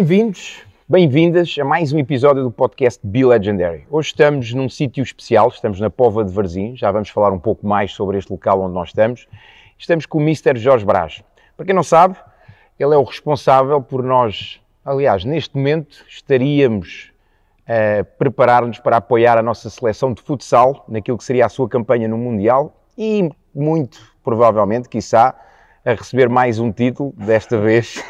Bem-vindos, bem-vindas a mais um episódio do podcast Be Legendary. Hoje estamos num sítio especial, estamos na Pova de Varzim, já vamos falar um pouco mais sobre este local onde nós estamos. Estamos com o Mr. Jorge Brás. Para quem não sabe, ele é o responsável por nós, aliás, neste momento estaríamos a preparar-nos para apoiar a nossa seleção de futsal naquilo que seria a sua campanha no Mundial e muito provavelmente, quiçá, a receber mais um título, desta vez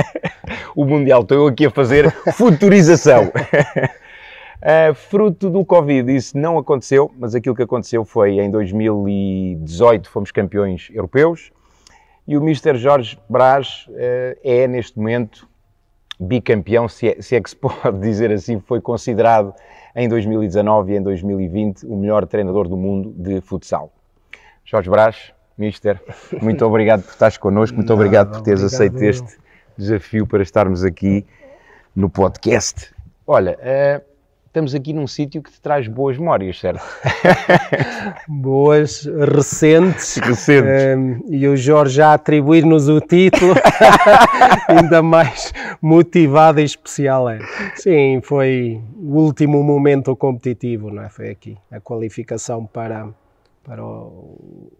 o Mundial. Estou eu aqui a fazer futurização. Uh, fruto do Covid, isso não aconteceu, mas aquilo que aconteceu foi em 2018 fomos campeões europeus e o Mr. Jorge Brás uh, é neste momento bicampeão, se é, se é que se pode dizer assim, foi considerado em 2019 e em 2020 o melhor treinador do mundo de futsal. Jorge Brás, Mister, muito obrigado por estares connosco, muito obrigado por teres obrigado, aceito este desafio para estarmos aqui no podcast. Olha, uh, estamos aqui num sítio que te traz boas memórias, certo? boas, recentes. Recentes. Um, e o Jorge já atribuir-nos o título, ainda mais motivado e especial é. Sim, foi o último momento competitivo, não é? Foi aqui, a qualificação para, para o,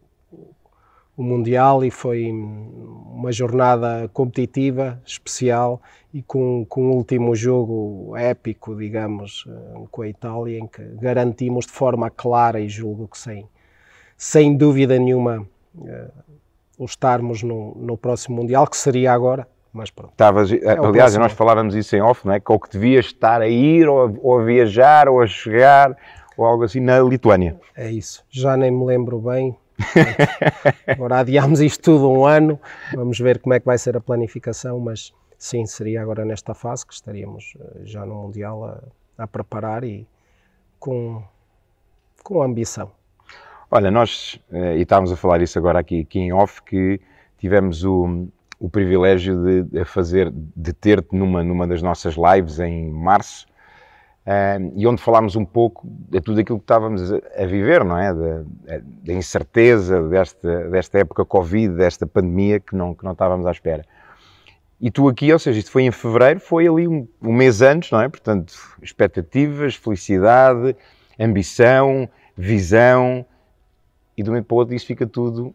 o Mundial e foi uma jornada competitiva, especial e com, com o último jogo épico, digamos, eh, com a Itália, em que garantimos de forma clara e julgo que sem, sem dúvida nenhuma o estarmos no, no próximo Mundial, que seria agora, mas pronto. Estavas, é aliás, nós falávamos isso em off, não é? Que ou que devias estar a ir, ou, ou a viajar, ou a chegar, ou algo assim, na Lituânia. É isso. Já nem me lembro bem, Agora adiámos isto tudo um ano, vamos ver como é que vai ser a planificação, mas sim, seria agora nesta fase que estaríamos eh, já no Mundial a, a preparar e com, com ambição. Olha, nós, eh, e estávamos a falar isso agora aqui, aqui em off, que tivemos o, o privilégio de, fazer, de ter-te numa, numa das nossas lives em março, Uh, e onde falámos um pouco de tudo aquilo que estávamos a, viver, não é? Da, incerteza desta, desta época Covid, desta pandemia que não, que não estávamos à espera. E tu aqui, ou seja, isto foi em fevereiro, foi ali um, um mês antes, não é? Portanto, expectativas, felicidade, ambição, visão, e de um momento para o outro isso fica tudo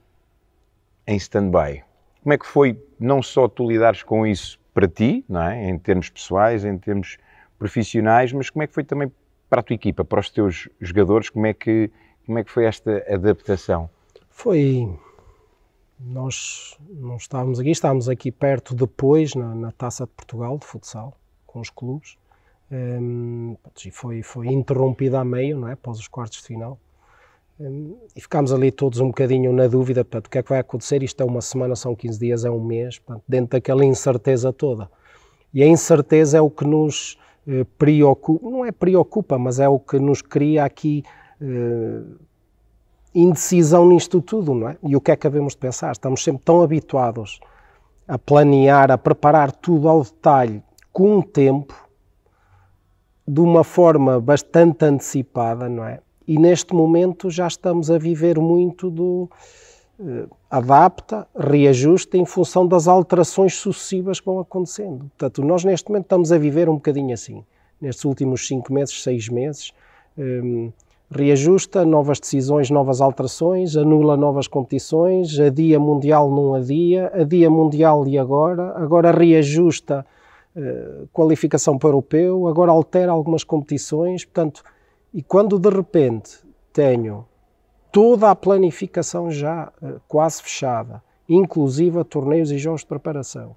em stand-by. Como é que foi não só tu lidares com isso para ti, não é? Em termos pessoais, em termos profissionais, mas como é que foi também para a tua equipa, para os teus jogadores, como é que, como é que foi esta adaptação? Foi. Nós não estávamos aqui, estávamos aqui perto depois, na, na Taça de Portugal, de futsal, com os clubes. Um, e foi, foi interrompida a meio, não é? Após os quartos de final. Um, e ficámos ali todos um bocadinho na dúvida, portanto, o que é que vai acontecer? Isto é uma semana, são 15 dias, é um mês, portanto, dentro daquela incerteza toda. E a incerteza é o que nos eh, preocupa, não é preocupa, mas é o que nos cria aqui eh, indecisão nisto tudo, não é? E o que é que devemos de pensar? Estamos sempre tão habituados a planear, a preparar tudo ao detalhe, com um tempo, de uma forma bastante antecipada, não é? E neste momento já estamos a viver muito do adapta, reajusta em função das alterações sucessivas que vão acontecendo. Portanto, nós neste momento estamos a viver um bocadinho assim, nestes últimos cinco meses, seis meses, um, reajusta, novas decisões, novas alterações, anula novas competições, adia mundial não adia, adia mundial e agora, agora reajusta uh, qualificação para o europeu, agora altera algumas competições, portanto, e quando de repente tenho toda a planificação já uh, quase fechada, inclusive a torneios e jogos de preparação.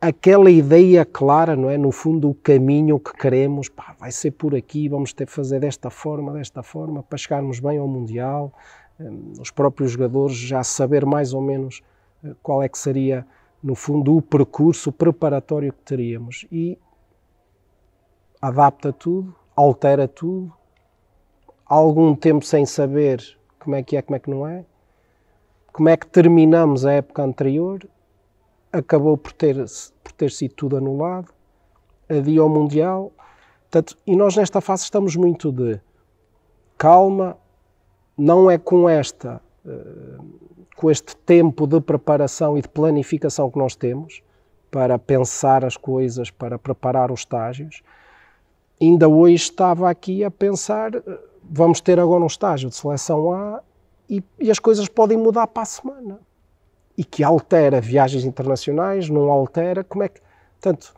Aquela ideia clara, não é? No fundo, o caminho que queremos, pá, vai ser por aqui, vamos ter que fazer desta forma, desta forma, para chegarmos bem ao Mundial. Um, os próprios jogadores já saber mais ou menos uh, qual é que seria, no fundo, o percurso preparatório que teríamos. E adapta tudo, altera tudo, algum tempo sem saber como é que é, como é que não é, como é que terminamos a época anterior, acabou por ter, por ter sido tudo anulado, adia ao Mundial, portanto, e nós nesta fase estamos muito de calma, não é com esta, eh, com este tempo de preparação e de planificação que nós temos, para pensar as coisas, para preparar os estágios. Ainda hoje estava aqui a pensar, vamos ter agora um estágio de seleção A e, e as coisas podem mudar para a semana. E que altera viagens internacionais, não altera, como é que... Portanto,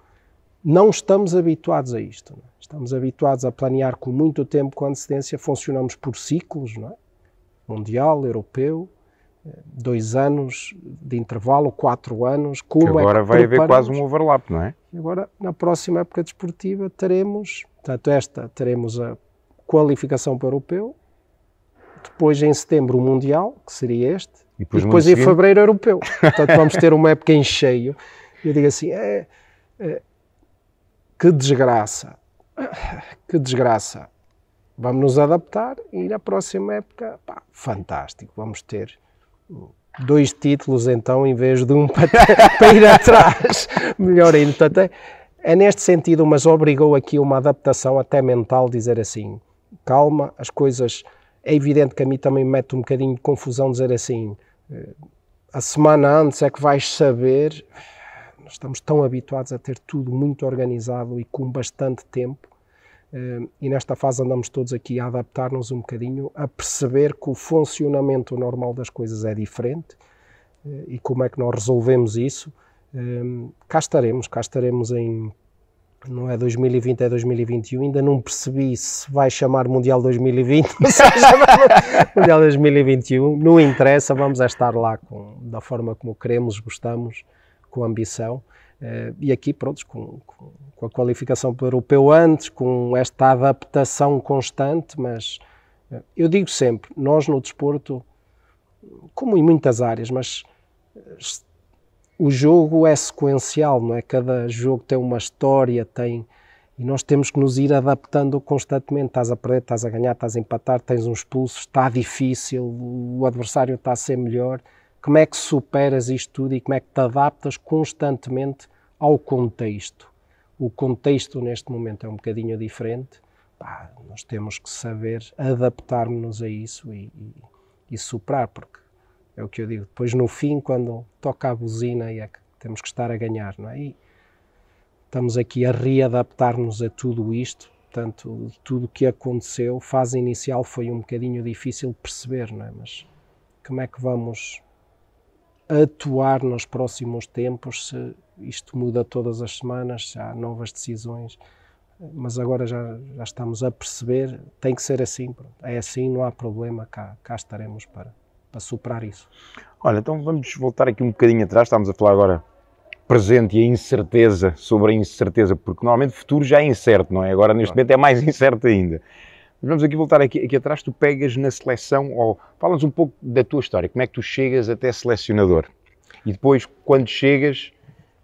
não estamos habituados a isto. É? Estamos habituados a planear com muito tempo com antecedência, funcionamos por ciclos, não é? Mundial, europeu, dois anos de intervalo, quatro anos. Como que agora é que vai haver quase um overlap, não é? Agora, na próxima época desportiva, teremos, portanto, esta, teremos a qualificação para o europeu, depois em setembro o Mundial, que seria este, e depois, e depois em seguinte... fevereiro europeu. Portanto, vamos ter uma época em cheio. Eu digo assim, é, é, que desgraça, que desgraça. Vamos nos adaptar e na próxima época, pá, fantástico, vamos ter dois títulos então em vez de um para, para ir atrás. Melhor ainda. Portanto, é, é neste sentido, mas obrigou aqui uma adaptação até mental, dizer assim, calma, as coisas... É evidente que a mim também me mete um bocadinho de confusão dizer assim, eh, a semana antes é que vais saber, nós estamos tão habituados a ter tudo muito organizado e com bastante tempo, Uh, e nesta fase andamos todos aqui a adaptar-nos um bocadinho, a perceber que o funcionamento normal das coisas é diferente uh, e como é que nós resolvemos isso. Cá estaremos, cá estaremos em. Não é 2020, é 2021. Ainda não percebi se vai chamar Mundial 2020 ou se vai chamar Mundial 2021. Não interessa, vamos a estar lá com, da forma como queremos, gostamos, com ambição. Uh, e aqui, pronto, com, com, com, a qualificação para o europeu antes, com esta adaptação constante, mas uh, eu digo sempre, nós no desporto, como em muitas áreas, mas uh, o jogo é sequencial, não é? Cada jogo tem uma história, tem e nós temos que nos ir adaptando constantemente. Estás a perder, estás a ganhar, estás a empatar, tens um expulso, está difícil, o adversário está a ser melhor como é que superas isto tudo e como é que te adaptas constantemente ao contexto? O contexto neste momento é um bocadinho diferente. Pá, nós temos que saber adaptar-nos a isso e, e, e, superar, porque é o que eu digo. Depois, no fim, quando toca a buzina, é que temos que estar a ganhar, não é? E estamos aqui a readaptar-nos a tudo isto. Portanto, tudo o que aconteceu, fase inicial foi um bocadinho difícil perceber, não é? Mas como é que vamos atuar nos próximos tempos, se isto muda todas as semanas, se há novas decisões, mas agora já, já estamos a perceber, tem que ser assim, é assim, não há problema, cá, cá estaremos para, para superar isso. Olha, então vamos voltar aqui um bocadinho atrás, estamos a falar agora presente e a incerteza sobre a incerteza, porque normalmente o futuro já é incerto, não é? Agora neste momento é mais incerto ainda. Vamos aqui voltar aqui, aqui atrás, tu pegas na seleção, ou falas um pouco da tua história, como é que tu chegas até selecionador? E depois, quando chegas,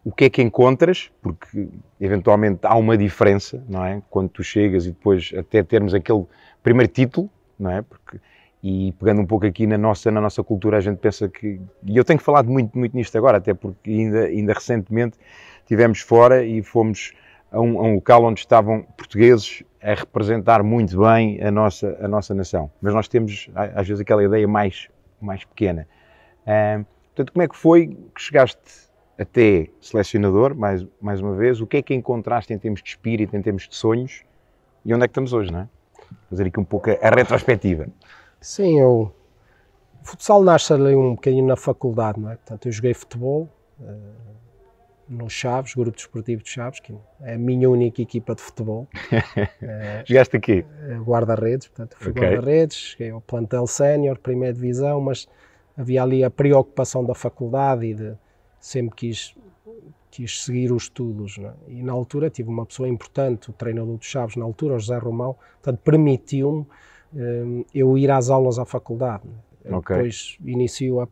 o que é que encontras? Porque eventualmente há uma diferença, não é? Quando tu chegas e depois até termos aquele primeiro título, não é? Porque, e pegando um pouco aqui na nossa, na nossa cultura, a gente pensa que. E eu tenho falado muito, muito nisto agora, até porque ainda, ainda recentemente estivemos fora e fomos a um, a um local onde estavam portugueses a representar muito bem a nossa, a nossa nação. Mas nós temos, às vezes, aquela ideia mais, mais pequena. Uh, portanto, como é que foi que chegaste até selecionador, mais, mais uma vez? O que é que encontraste em termos de espírito, em termos de sonhos? E onde é que estamos hoje, não é? Fazer aqui um pouco a, retrospectiva. Sim, eu... O futsal nasce ali um bocadinho na faculdade, não é? Portanto, eu joguei futebol, uh, no Chaves, Grupo Desportivo de Chaves, que é a minha única equipa de futebol. é, Jogaste aqui? Eh, guarda-redes, portanto, fui okay. guarda-redes, cheguei ao plantel sénior, primeira divisão, mas havia ali a preocupação da faculdade e de sempre quis, quis seguir os estudos. É? E na altura tive uma pessoa importante, o treinador de Chaves, na altura, o José Romão, portanto, permitiu-me um, eu ir às aulas à faculdade. É? Okay. Depois inicio a,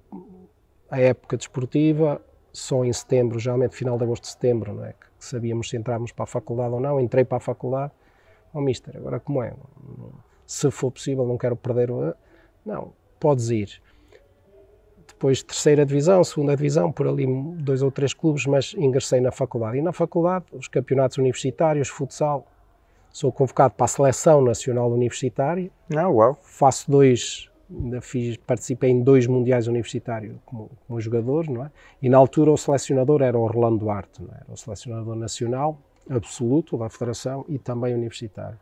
a época desportiva, só em setembro, geralmente final de agosto, setembro, não é? que sabíamos se entrávamos para a faculdade ou não. Entrei para a faculdade, oh mister, agora como é? Se for possível, não quero perder o... Não, podes ir. Depois terceira divisão, segunda divisão, por ali dois ou três clubes, mas ingressei na faculdade. E na faculdade, os campeonatos universitários, futsal, sou convocado para a seleção nacional universitária. Ah, uau. Faço dois, fiz, participei em dois mundiais universitários como, como jogador, não é? E na altura o selecionador era o Orlando Duarte, não é? Era o selecionador nacional absoluto da federação e também universitário.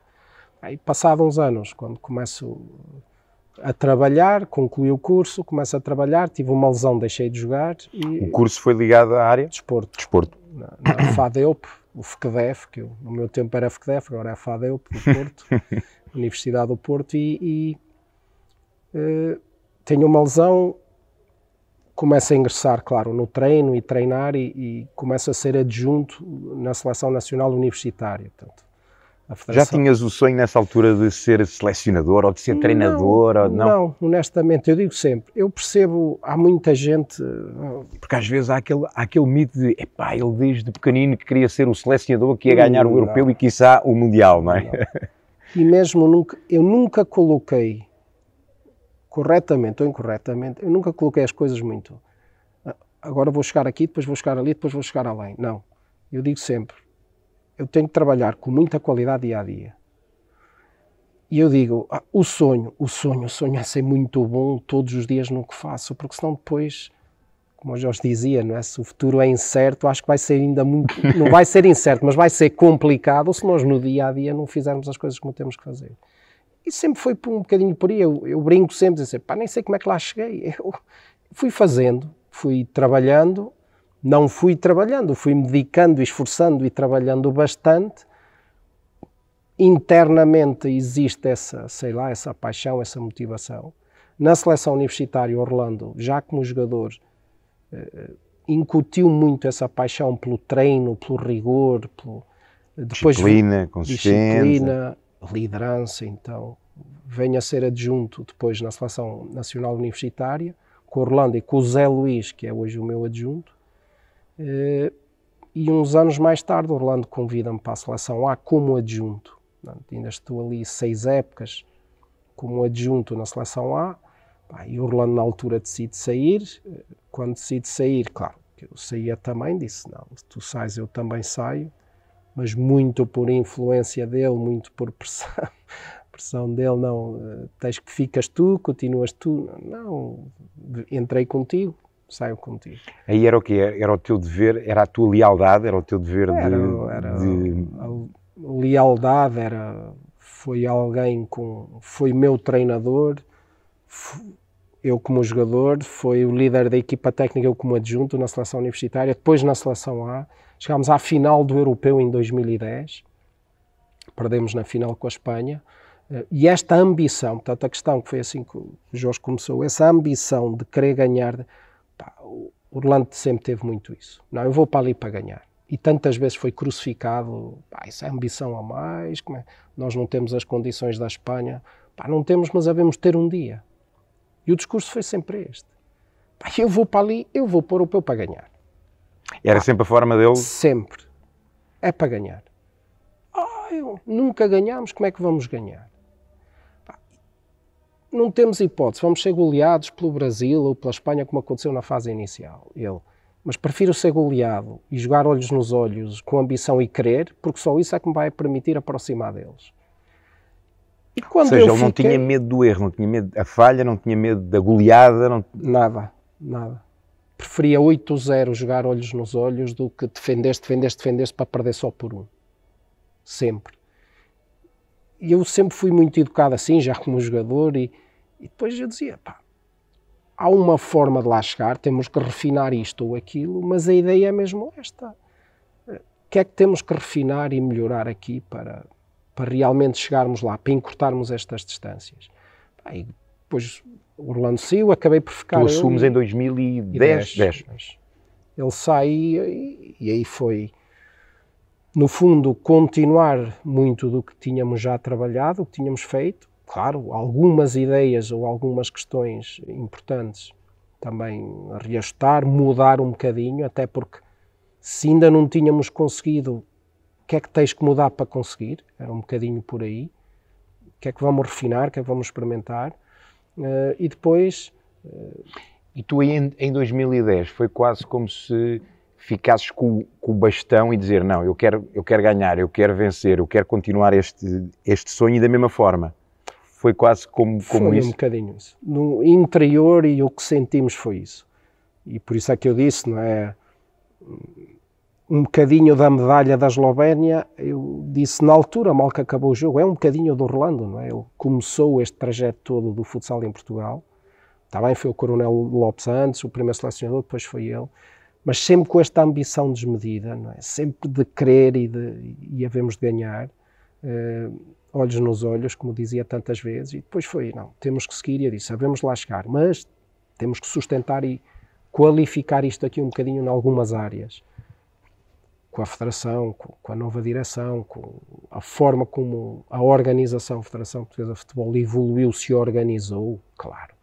Aí, passados uns anos, quando começo a trabalhar, concluí o curso, começo a trabalhar, tive uma lesão, deixei de jogar. E, o curso foi ligado à área? Desporto. Desporto. Na, na FADEUP, o FCDEF, que eu, no meu tempo era FCDEF, agora é a FADEUP do Porto, Universidade do Porto, e, e uh, tenho uma lesão, começo a ingressar, claro, no treino e treinar e, e começo a ser adjunto na Seleção Nacional Universitária. Portanto, já tinhas o sonho nessa altura de ser selecionador ou de ser treinador? Não, ou não? não, honestamente, eu digo sempre, eu percebo, há muita gente... Porque às vezes há aquele, há aquele mito de, epá, ele desde pequenino que queria ser o selecionador que ia ganhar o europeu e quiçá o mundial, não é? Não. E mesmo nunca, eu nunca coloquei, corretamente ou incorretamente, eu nunca coloquei as coisas muito, ah, agora vou chegar aqui, depois vou chegar ali, depois vou chegar além. Não, eu digo sempre, eu tenho que trabalhar com muita qualidade dia a dia. E eu digo, ah, o sonho, o sonho, o sonho é ser muito bom todos os dias no que faço, porque senão depois, como o Jorge dizia, não é? se o futuro é incerto, acho que vai ser ainda muito, não vai ser incerto, mas vai ser complicado se nós no dia a dia não fizermos as coisas como temos que fazer. E sempre foi um bocadinho por aí, eu, eu brinco sempre, dizer, pá, nem sei como é que lá cheguei. Eu fui fazendo, fui trabalhando, não fui trabalhando, fui me dedicando, esforçando e trabalhando bastante. Internamente existe essa, sei lá, essa paixão, essa motivação. Na seleção universitária, Orlando, já como jogador, eh, incutiu muito essa paixão pelo treino, pelo rigor, pelo, depois, disciplina, consistência. Disciplina, liderança, então. Venho a ser adjunto depois na Seleção Nacional Universitária, com Orlando e com o Zé Luís, que é hoje o meu adjunto. Eh, e uns anos mais tarde, Orlando convida-me para a seleção A como adjunto. ainda estou ali seis épocas como adjunto na seleção A. e Orlando, na altura, decide sair. Eh, quando decide sair, claro, que eu saía também, disse: Não, se tu sais, eu também saio. Mas muito por influência dele, muito por pressão, pressão dele, não, eh, tens que ficas tu, continuas tu. Não, entrei contigo, saio contigo. Aí era o quê? Era o teu dever, era a tua lealdade, era o teu dever era, de, era de... A lealdade era, foi alguém com, foi meu treinador, eu como jogador, foi o líder da equipa técnica, eu como adjunto na seleção universitária, depois na seleção A, chegámos à final do Europeu em 2010, perdemos na final com a Espanha, eh, e esta ambição, portanto a questão que foi assim que o Jorge começou, essa ambição de querer ganhar, Pá, o Orlando sempre teve muito isso. Não, eu vou para ali para ganhar. E tantas vezes foi crucificado, pá, isso é ambição a mais, é? nós não temos as condições da Espanha. Pá, não temos, mas havemos ter um dia. E o discurso foi sempre este. Pá, eu vou para ali, eu vou para o europeu para ganhar. Era sempre a forma dele? Sempre. É para ganhar. Ah, eu, nunca ganhamos, como é que vamos ganhar? Não temos hipótese, vamos ser goleados pelo Brasil ou pela Espanha, como aconteceu na fase inicial. Ele, mas prefiro ser goleado e jogar olhos nos olhos com ambição e querer, porque só isso é que me vai permitir aproximar deles. E quando Ou seja, ele fiquei... não tinha medo do erro, não tinha medo da falha, não tinha medo da goleada. Não... Nada, nada. Preferia 8-0 jogar olhos nos olhos do que defendeste, defendeste, defendeste para perder só por um. Sempre e eu sempre fui muito educado assim, já como jogador, e, e depois eu dizia, pá, há uma forma de lá chegar, temos que refinar isto ou aquilo, mas a ideia é mesmo esta. O que é que temos que refinar e melhorar aqui para, para realmente chegarmos lá, para encurtarmos estas distâncias? E depois Orlando saiu, acabei por ficar... Tu assumes em 2010? 10. Ele sai e, e aí foi no fundo, continuar muito do que tínhamos já trabalhado, o que tínhamos feito. Claro, algumas ideias ou algumas questões importantes também reajustar, mudar um bocadinho, até porque se ainda não tínhamos conseguido, o que é que tens que mudar para conseguir? Era um bocadinho por aí. O que é que vamos refinar, o que é que vamos experimentar? Uh, e depois. Uh... E tu em, em 2010 foi quase como se ficasses com, com, o bastão e dizer não, eu quero, eu quero ganhar, eu quero vencer, eu quero continuar este, este sonho e da mesma forma? Foi quase como, como foi isso? um bocadinho isso. No interior e o que sentimos foi isso. E por isso é que eu disse, não é? Um bocadinho da medalha da Eslovénia, eu disse na altura, mal que acabou o jogo, é um bocadinho do Orlando, não é? Ele começou este trajeto todo do futsal em Portugal. Também foi o Coronel Lopes antes, o primeiro selecionador, depois foi ele. Mas sempre com esta ambição desmedida, é? Sempre de querer e, de, e havemos de ganhar. Uh, olhos nos olhos, como dizia tantas vezes, e depois foi, não, temos que seguir, e eu disse, sabemos lá chegar, mas temos que sustentar e qualificar isto aqui um bocadinho em algumas áreas, com a Federação, com, com a nova direção, com a forma como a organização, a Federação Portuguesa de Futebol evoluiu, se organizou, claro,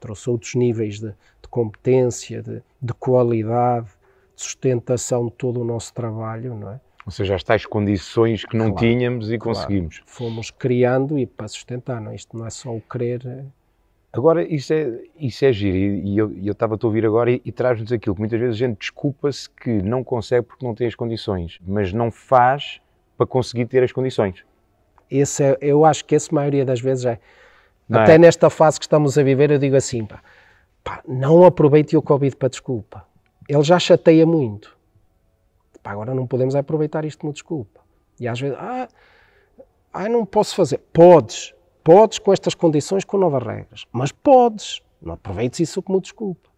trouxe outros níveis de, de competência, de, de qualidade, de sustentação de todo o nosso trabalho, não é? Ou seja, as tais condições que não claro, tínhamos e claro. conseguimos. Fomos criando e para sustentar, não? É? isto não é só o querer. É... Agora, isso é, isso é giro, e eu, eu estava a ouvir agora e, e traz-nos aquilo que muitas vezes a gente desculpa-se que não consegue porque não tem as condições, mas não faz para conseguir ter as condições. Esse é, eu acho que essa maioria das vezes é. Não Até é? nesta fase que estamos a viver, eu digo assim, pá, pá, não aproveite o Covid para desculpa. Ele já chateia muito Pá, agora não podemos aproveitar isto como desculpa. E às vezes, ah, ah, não posso fazer. Podes, podes com estas condições, com novas regras, mas podes. Não aproveites isso como desculpa.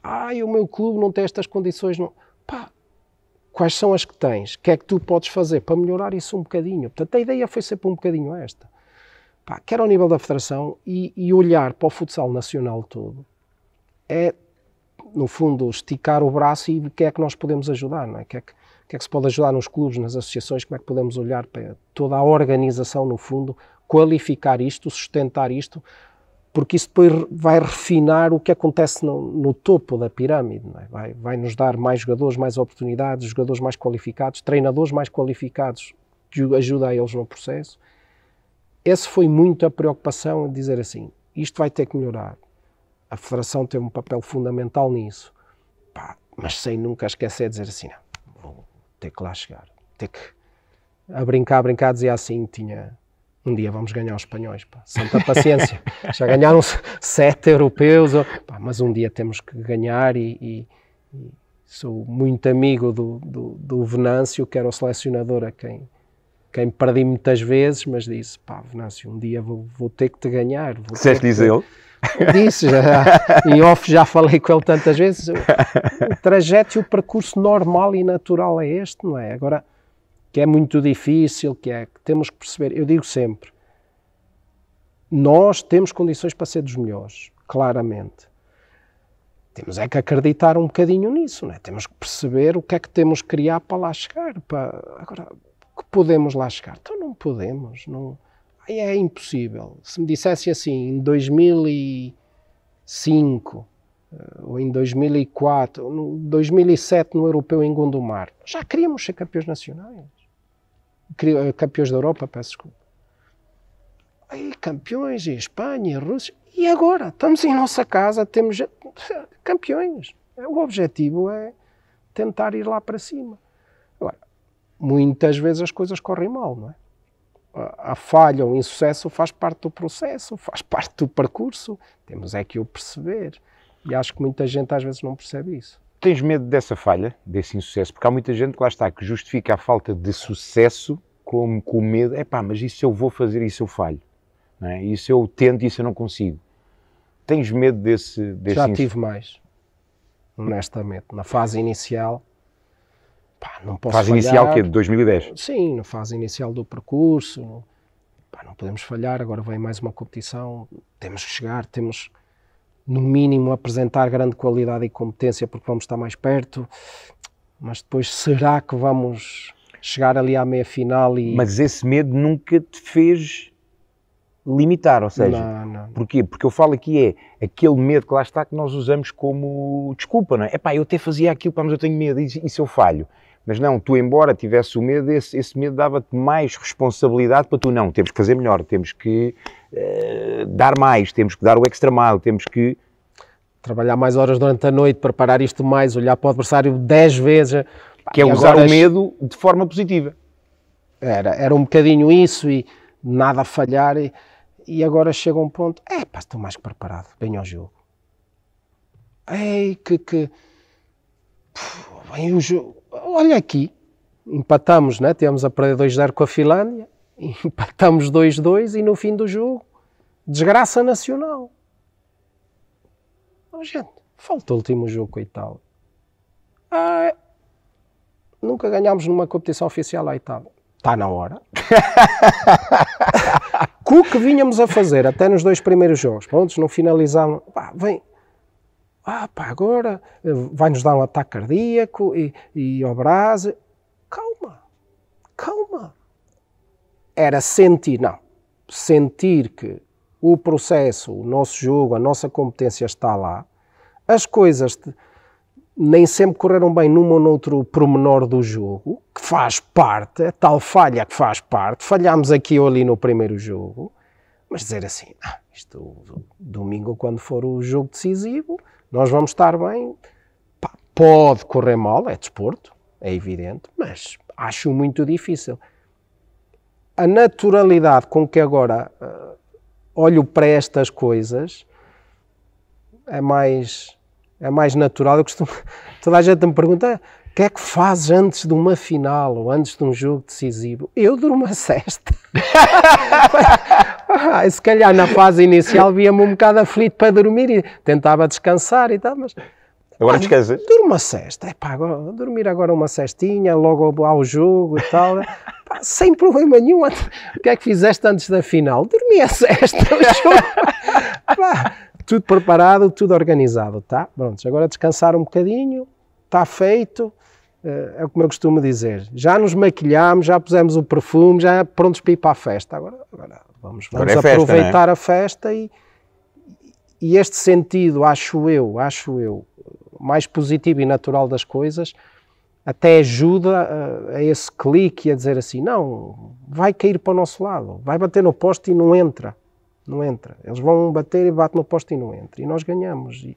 Ah, o meu clube não tem estas condições. Não. Pá, quais são as que tens? O que é que tu podes fazer para melhorar isso um bocadinho? Portanto, a ideia foi sempre um bocadinho esta. Pá, quer ao nível da federação e, e olhar para o futsal nacional todo, é, no fundo, esticar o braço e o que é que nós podemos ajudar, não é? Que é que, que é que se pode ajudar nos clubes, nas associações, como é que podemos olhar para toda a organização, no fundo, qualificar isto, sustentar isto, porque isso depois vai refinar o que acontece no, no topo da pirâmide, é? vai, vai nos dar mais jogadores, mais oportunidades, jogadores mais qualificados, treinadores mais qualificados, que ajuda a eles no processo. Essa foi muito a preocupação de dizer assim, isto vai ter que melhorar. A Federação tem um papel fundamental nisso, Pá, mas sem nunca esquecer de dizer assim, não, ter que lá chegar. Ter que, a brincar, a brincar, dizia assim, tinha, um dia vamos ganhar os espanhóis, pá, santa paciência, já ganharam sete europeus, pá, mas um dia temos que ganhar e, e, e sou muito amigo do, do, do, Venâncio, que era o selecionador a quem, quem perdi muitas vezes, mas disse, pá, Venâncio, um dia vou, vou ter que te ganhar. Disseste diz ele? Disse, já, em off já falei com ele tantas vezes. O, o trajeto e o percurso normal e natural é este, não é? Agora, que é muito difícil, que é que temos que perceber. Eu digo sempre, nós temos condições para ser dos melhores, claramente. Temos é que acreditar um bocadinho nisso, não é? Temos que perceber o que é que temos que criar para lá chegar. Para... Agora, que podemos lá chegar? Então não podemos, não é impossível. Se me dissesse assim, em 2005 eh, ou em 2004, no 2007 no Europeu em Gondomar, já queríamos ser campeões nacionais. Eh, campeões da Europa, peço desculpa. Aí, campeões em Espanha, em Rússia. E agora? Estamos em nossa casa, temos campeões. O objetivo é tentar ir lá para cima. Muitas vezes as coisas correm mal, não é? a falha ou o insucesso faz parte do processo, faz parte do percurso. Temos é que o perceber. E acho que muita gente às vezes não percebe isso. Tens medo dessa falha, desse insucesso? Porque há muita gente que lá está, que justifica a falta de sucesso como com medo. É pá, mas isso eu vou fazer, isso eu falho. Não é? Isso eu tento, isso eu não consigo. Tens medo desse, desse Já tive mais, honestamente. Na fase inicial, Pá, não posso fase falhar. inicial que é de 2010? Sim, na fase inicial do percurso. Pá, não podemos falhar, agora vem mais uma competição, temos que chegar, temos no mínimo apresentar grande qualidade e competência porque vamos estar mais perto, mas depois será que vamos chegar ali à meia final e... Mas esse medo nunca te fez limitar, ou seja, não, não. porquê? Porque eu falo aqui é aquele medo que lá está que nós usamos como desculpa, não é? Epá, eu até fazia aquilo, pá, mas eu tenho medo, e, e se eu falho? Mas não, tu, embora tivesse o medo, esse, esse medo dava-te mais responsabilidade para tu, não, temos que fazer melhor, temos que uh, dar mais, temos que dar o extra mile, temos que. Trabalhar mais horas durante a noite, preparar isto mais, olhar para o adversário 10 vezes. Que é usar agora... o medo de forma positiva. Era, era um bocadinho isso e nada a falhar. E, e agora chega um ponto, é pá, estou mais que preparado, venho ao jogo. Ei, que, que vem o jogo, olha aqui, empatamos, né? temos a perder 2-0 com a Finlândia, empatamos 2-2 e no fim do jogo, desgraça nacional. Oh, gente, falta o último jogo com a Itália. Ah, nunca ganhámos numa competição oficial à Itália. Está na hora. O que vínhamos a fazer até nos dois primeiros jogos, prontos, não finalizámos. Vem. Ah, pá, agora eh, vai-nos dar um ataque cardíaco e, e ao braço. Calma, calma. Era sentir, não. Sentir que o processo, o nosso jogo, a nossa competência está lá. As coisas nem sempre correram bem num ou noutro promenor do jogo, que faz parte, a tal falha que faz parte, falhámos aqui ou ali no primeiro jogo, mas dizer assim, ah, isto domingo quando for o jogo decisivo, nós vamos estar bem, pode correr mal, é desporto, é evidente, mas acho muito difícil. A naturalidade com que agora uh, olho para estas coisas é mais é mais natural. Eu costumo, toda a gente me pergunta que é que fazes antes de uma final ou antes de um jogo decisivo? Eu durmo a sexta. ah, se calhar na fase inicial via-me um bocado aflito para dormir e tentava descansar e tal, mas Agora ah, descansa? Durmo a sexta. É pá, agora, dormir agora uma cestinha, logo ao jogo e tal. Pá, sem problema nenhum. O que é que fizeste antes da final? Dormi a sexta. pá, tudo preparado, tudo organizado, tá? Pronto, agora descansar um bocadinho, está feito, é como eu costumo dizer. Já nos maquilhamos, já pusemos o perfume, já prontos para ir para a festa. Agora, agora vamos, vamos agora é aproveitar festa, é? a festa e, e este sentido, acho eu, acho eu, mais positivo e natural das coisas, até ajuda a, a, esse clique a dizer assim, não, vai cair para o nosso lado, vai bater no poste e não entra não entra. Eles vão bater e bate no posto e não entra. E nós ganhamos. E,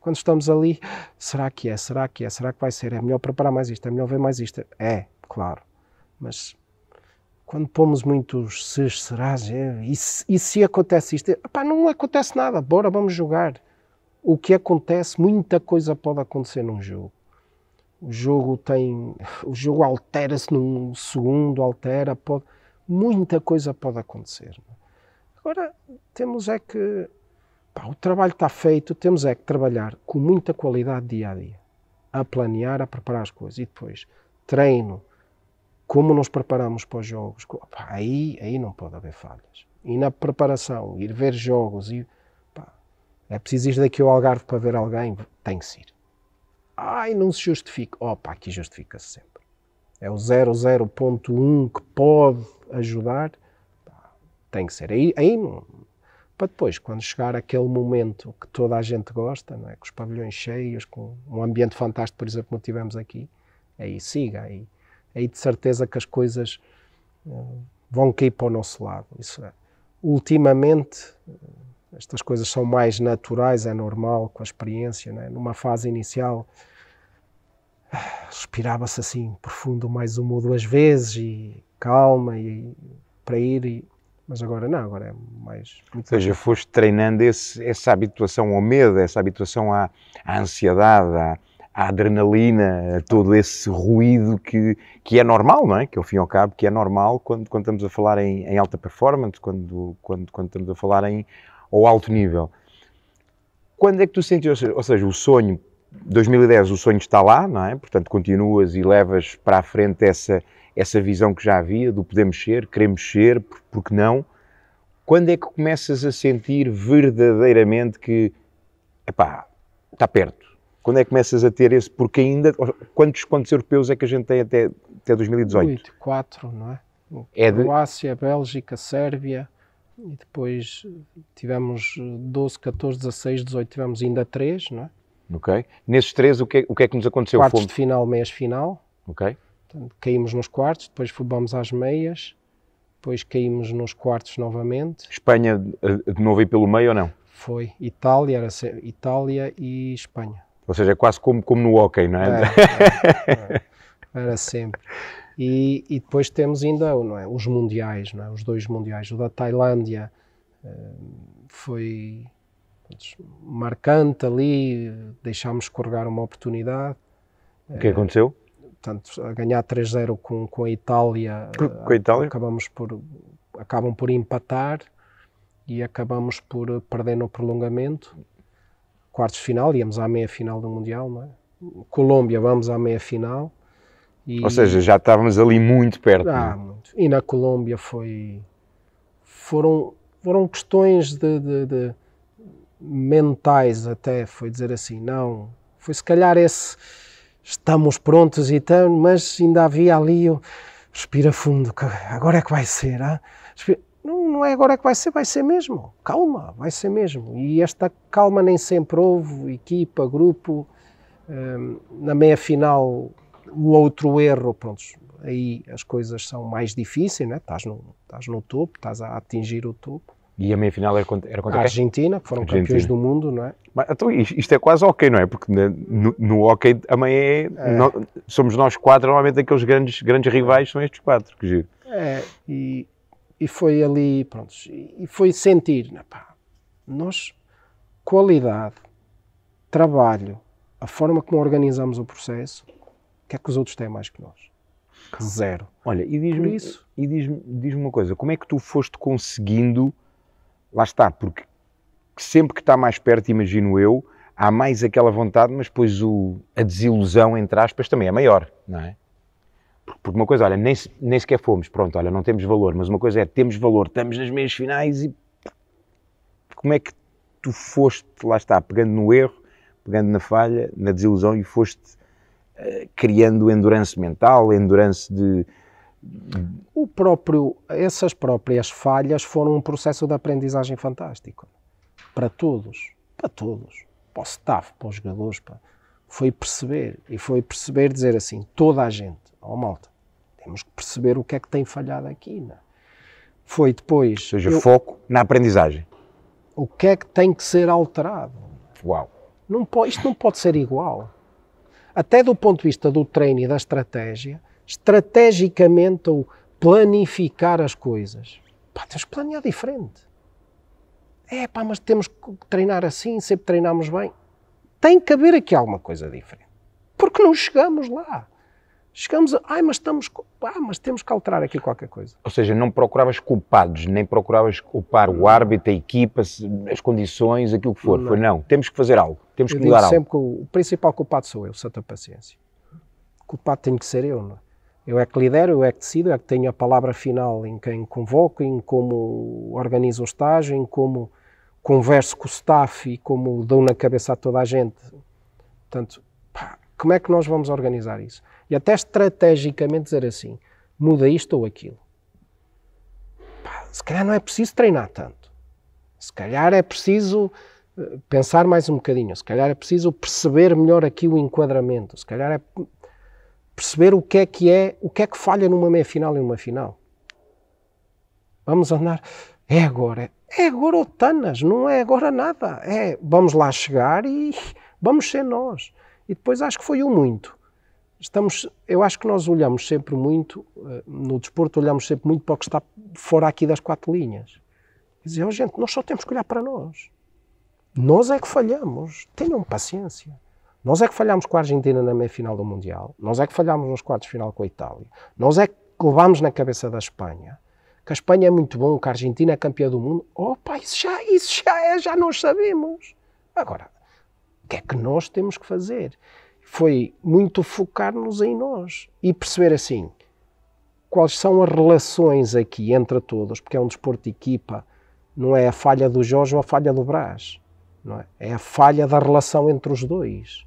quando estamos ali, será que é? Será que é? Será que vai ser? É melhor preparar mais isto? É melhor ver mais isto? É, claro. Mas quando pomos muitos se, serás, é, e, se, e se acontece isto? Não acontece nada, bora, vamos jogar. O que acontece, muita coisa pode acontecer num jogo. O jogo tem, o jogo altera-se num segundo, altera, pode, muita coisa pode acontecer. Agora, temos é que. Pá, o trabalho está feito, temos é que trabalhar com muita qualidade dia a dia. A planear, a preparar as coisas. E depois, treino, como nos preparamos para os jogos. Pá, aí, aí não pode haver falhas. E na preparação, ir ver jogos. E, pá, é preciso ir daqui ao Algarve para ver alguém? Tem que ser. Ai, não se justifica. Opa, aqui justifica-se sempre. É o 00.1 que pode ajudar tem que ser. Aí, aí não, para depois, quando chegar aquele momento que toda a gente gosta, é? com os pavilhões cheios, com um ambiente fantástico, por exemplo, como tivemos aqui, aí siga, aí, aí de certeza que as coisas uh, vão cair para o nosso lado. Isso é. Ultimamente, uh, estas coisas são mais naturais, é normal, com a experiência, é? numa fase inicial, respirava-se assim profundo mais uma ou duas vezes e calma e para ir e mas agora não, agora é mais. Ou seja, foste treinando esse, essa habituação ao medo, essa habituação à, à ansiedade, à, à, adrenalina, a todo esse ruído que, que é normal, não é? Que ao fim e ao cabo, que é normal quando, quando estamos a falar em, em alta performance, quando, quando, quando estamos a falar em ao alto nível. Quando é que tu sentiu, ou seja, o sonho, 2010 o sonho está lá, não é? Portanto, continuas e levas para a frente essa essa visão que já havia do poder mexer, querer mexer, porque não? Quando é que começas a sentir verdadeiramente que, epá, está perto? Quando é que começas a ter esse, porque ainda, quantos, quantos europeus é que a gente tem até, até 2018? Oito, quatro, não é? é de... Croácia, Bélgica, Sérvia, e depois tivemos 12, 14, 16, 18, tivemos ainda três, não é? Ok. Nesses três, o que, é, o que é que nos aconteceu? Quartos Fomos... de final, meias final. Ok. Portanto, caímos nos quartos, depois fomos às meias, depois caímos nos quartos novamente. Espanha eh, de novo aí pelo meio ou não? Foi. Itália, era Itália e Espanha. Ou seja, é quase como, como no hockey, não é? é, é era sempre. E, e, depois temos ainda não é, os mundiais, não é? os dois mundiais. O da Tailândia foi marcante ali, deixámos escorregar uma oportunidade. O que aconteceu? Portanto, a ganhar 3-0 com, com a Itália, com a Itália? Acabamos por, acabam por empatar e acabamos por perder no prolongamento. Quartos de final, íamos à meia final do Mundial, não é? Colômbia, vamos à meia final. E... Ou seja, já estávamos ali muito perto. Ah, muito. E na Colômbia foi. Foram, foram questões de, de, de, mentais, até, foi dizer assim, não. Foi se calhar esse. Estamos prontos e tal, mas ainda havia ali. o respira fundo, agora é que vai ser. Não, não é agora que vai ser, vai ser mesmo. Calma, vai ser mesmo. E esta calma nem sempre houve, equipa, grupo. Um, na meia final, o outro erro, pronto, aí as coisas são mais difíceis, né? estás, no, estás no topo, estás a atingir o topo. E a meia final era contra, era contra a Argentina, que foram Argentina. campeões do mundo, não é? Mas, então, isto é quase ok, não é? Porque no, no hockey a meia é, é. No, somos nós quatro, normalmente aqueles grandes, grandes rivais são estes quatro. Que giro. É, e, e foi ali, pronto, e foi sentir, né, pá, nós, qualidade, trabalho, a forma como organizamos o processo, o que é que os outros têm mais que nós? Zero. Olha, e diz-me isso. E diz-me diz uma coisa, como é que tu foste conseguindo, lá está, porque sempre que está mais perto, imagino eu, há mais aquela vontade, mas depois o, a desilusão, entre aspas, também é maior, não é? Porque uma coisa, olha, nem, nem sequer fomos, pronto, olha, não temos valor, mas uma coisa é, temos valor, estamos nas meias finais e como é que tu foste, lá está, pegando no erro, pegando na falha, na desilusão e foste uh, criando endurance mental, endurance de... O próprio, essas próprias falhas foram um processo de aprendizagem fantástico. Para todos, para todos. Para o staff, para os jogadores, para... foi perceber, e foi perceber dizer assim, toda a gente, ó oh, malta, temos que perceber o que é que tem falhado aqui. É? Foi depois. Ou seja, eu, foco na aprendizagem. O que é que tem que ser alterado? Uau! Não pode, isto não pode ser igual. Até do ponto de vista do treino e da estratégia, estrategicamente ou planificar as coisas. Pá, temos que planear diferente. É pá, mas temos que treinar assim, sempre treinamos bem. Tem que haver aqui alguma coisa diferente. Porque não chegamos lá. Chegamos a, ai, mas estamos, ah, mas temos que alterar aqui qualquer coisa. Ou seja, não procuravas culpados, nem procuravas culpar o árbitro, a equipa, as condições, aquilo que for. Não. Foi não, temos que fazer algo, temos eu que mudar algo. sempre que o, o, principal culpado sou eu, santa paciência. O culpado tem que ser eu, não é? Eu é que lidero, eu é que decido, eu é que tenho a palavra final em quem convoco, em como organizo o estágio, em como converso com o staff e como dou na cabeça a toda a gente. Portanto, pá, como é que nós vamos organizar isso? E até estrategicamente dizer assim, muda isto ou aquilo. Pá, se calhar não é preciso treinar tanto. Se calhar é preciso eh, pensar mais um bocadinho. Se calhar é preciso perceber melhor aqui o enquadramento. Se calhar é perceber o que é que é, o que é que falha numa meia final e numa final. Vamos andar. É agora. É agora Tanas, não é agora nada. É vamos lá chegar e vamos ser nós. E depois acho que foi o muito estamos, eu acho que nós olhamos sempre muito, eh, no desporto olhamos sempre muito para o que está fora aqui das quatro linhas. E dizer, oh, gente, nós só temos que olhar para nós. Nós é que falhamos, tenham paciência. Nós é que falhamos com a Argentina na meia-final do Mundial, nós é que falhamos nos quartos de final com a Itália, nós é que levámos na cabeça da Espanha, que a Espanha é muito bom, que a Argentina é campeã do mundo. Opa, isso já, isso já é, já nós sabemos. Agora, o que é que nós temos que fazer? foi muito focar-nos em nós e perceber assim quais são as relações aqui entre todos, porque é um desporto de equipa, não é a falha do Jorge ou a falha do Brás, não é? é a falha da relação entre os dois.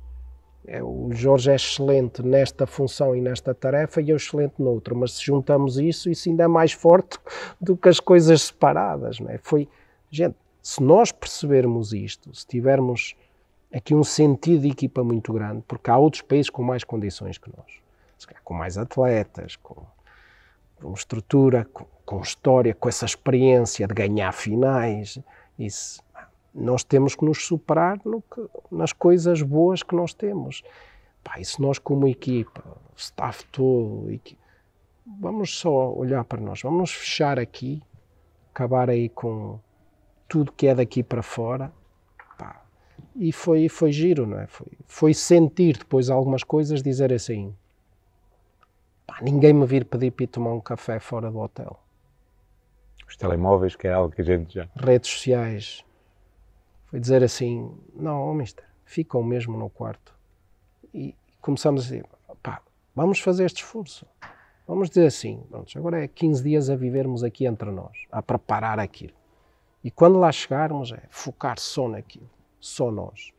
É, o Jorge é excelente nesta função e nesta tarefa e eu excelente noutra, mas se juntamos isso, isso ainda é mais forte do que as coisas separadas. Não é? Foi, gente, se nós percebermos isto, se tivermos aqui um sentido de equipa muito grande, porque há outros países com mais condições que nós, com mais atletas, com, com estrutura, com, com, história, com essa experiência de ganhar finais. Isso, nós temos que nos superar que, nas coisas boas que nós temos. Pá, e se nós, como equipa, staff todo, vamos só olhar para nós, vamos fechar aqui, acabar aí com tudo que é daqui para fora. Pá, e foi, foi giro, não é? Foi, foi sentir depois algumas coisas, dizer assim: pá, ninguém me vir pedir para ir tomar um café fora do hotel. Os telemóveis, que é algo que a gente já. Redes sociais. Foi dizer assim: não, oh, mister, ficam mesmo no quarto. E começamos a dizer: pá, vamos fazer este esforço. Vamos dizer assim: pronto, agora é 15 dias a vivermos aqui entre nós, a preparar aquilo. E quando lá chegarmos, é focar só naquilo, só nós.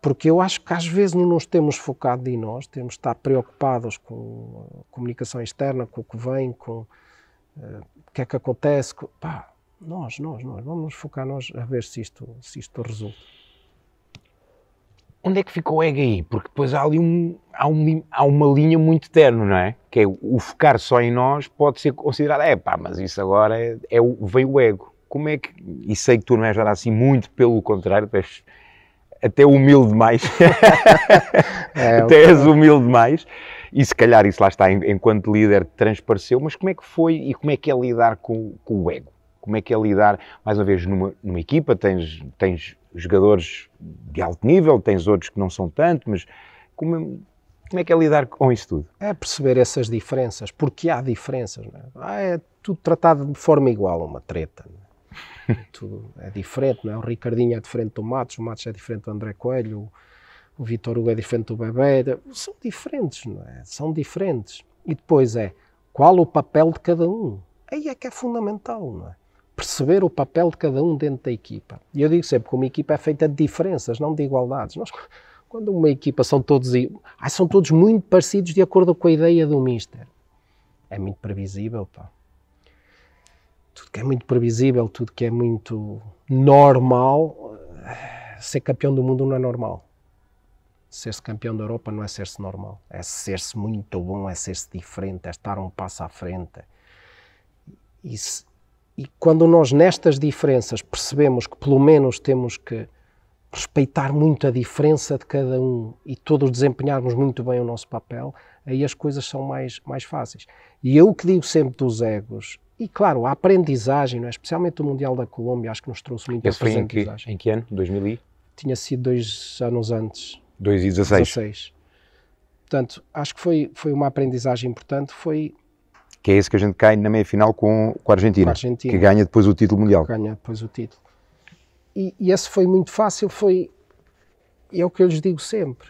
Porque eu acho que às vezes não nos temos focado em nós, temos de estar preocupados com a comunicação externa, com o que vem, com uh, o que é que acontece. Com, pá, nós, nós, nós, vamos nos focar nós a ver se isto, se isto resulta. Onde é que fica o ego aí? Porque depois há ali um, há, um, há uma linha muito terno, não é? Que é o focar só em nós pode ser considerado, é pá, mas isso agora é, é o, veio o ego. Como é que, e sei que tu não és nada assim, muito pelo contrário, tu és até humilde demais. é, até és humilde demais. E se calhar isso lá está, enquanto líder, transpareceu. Mas como é que foi e como é que é lidar com, com o ego? Como é que é lidar, mais uma vez, numa, numa equipa? Tens, tens jogadores de alto nível, tens outros que não são tanto, mas como, como é que é lidar com isso tudo? É perceber essas diferenças, porque há diferenças. Não é? Ah, é tudo tratado de forma igual, uma treta. É? Tudo é diferente, não é? O Ricardinho é diferente do Matos, o Matos é diferente do André Coelho, o, Vitor Hugo é diferente do Bebé. São diferentes, não é? São diferentes. E depois é qual o papel de cada um. Aí é que é fundamental, não é? Perceber o papel de cada um dentro da equipa. E eu digo sempre que uma equipa é feita de diferenças, não de igualdades. Nós, quando uma equipa são todos, ah, são todos muito parecidos de acordo com a ideia do Mister, é muito previsível, pá tudo que é muito previsível, tudo que é muito normal, ser campeão do mundo não é normal. Ser-se campeão da Europa não é ser-se normal. É ser-se muito bom, é ser-se diferente, é estar um passo à frente. Se, e quando nós, nestas diferenças, percebemos que pelo menos temos que respeitar muito a diferença de cada um e todos desempenharmos muito bem o nosso papel, aí as coisas são mais, mais fáceis. E eu o que digo sempre dos egos e claro, a aprendizagem, não é? especialmente o Mundial da Colômbia, acho que nos trouxe muito Esse foi em que, em que ano? 2000 e? Tinha sido dois anos antes. 2016. 16. Portanto, acho que foi, foi uma aprendizagem importante. Foi que é esse que a gente cai na meia-final com, com, a Argentina, Argentina, que ganha depois o título mundial. Ganha depois o título. E, e esse foi muito fácil, foi... E é o que eu lhes digo sempre.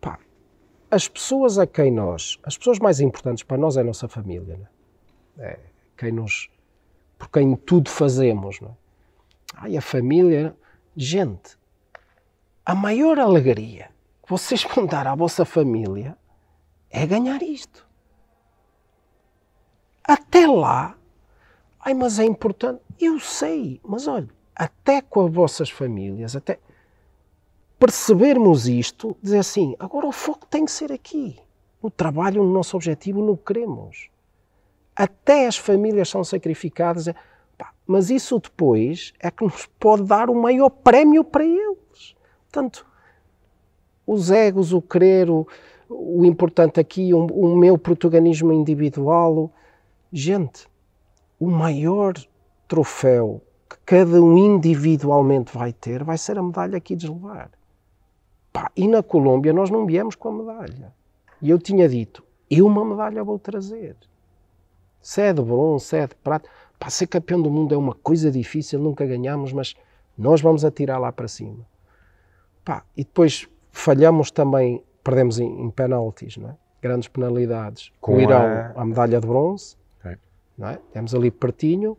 Pá, as pessoas a quem nós... As pessoas mais importantes para nós é a nossa família. Né? É, quem nos, por quem tudo fazemos. Não é? Ai, a família. Gente, a maior alegria que vocês vão dar à vossa família é ganhar isto. Até lá, ai, mas é importante. Eu sei, mas olha, até com as vossas famílias, até percebermos isto, dizer assim, agora o foco tem que ser aqui, no trabalho, no nosso objetivo, que queremos até as famílias são sacrificadas. Mas isso depois é que nos pode dar o maior prémio para eles. Portanto, os egos, o querer, o, o importante aqui, o, o meu protagonismo individual. Gente, o maior troféu que cada um individualmente vai ter vai ser a medalha aqui de levar. Pá, e na Colômbia nós não viemos com a medalha. E eu tinha dito, eu uma medalha vou trazer se é de bronze, se é de prata. Para ser campeão do mundo é uma coisa difícil, nunca ganhamos, mas nós vamos atirar lá para cima. Pá, e depois falhamos também, perdemos em, em penaltis, é? grandes penalidades. Com o Irão, a... a medalha de bronze. Não é? temos ali pertinho,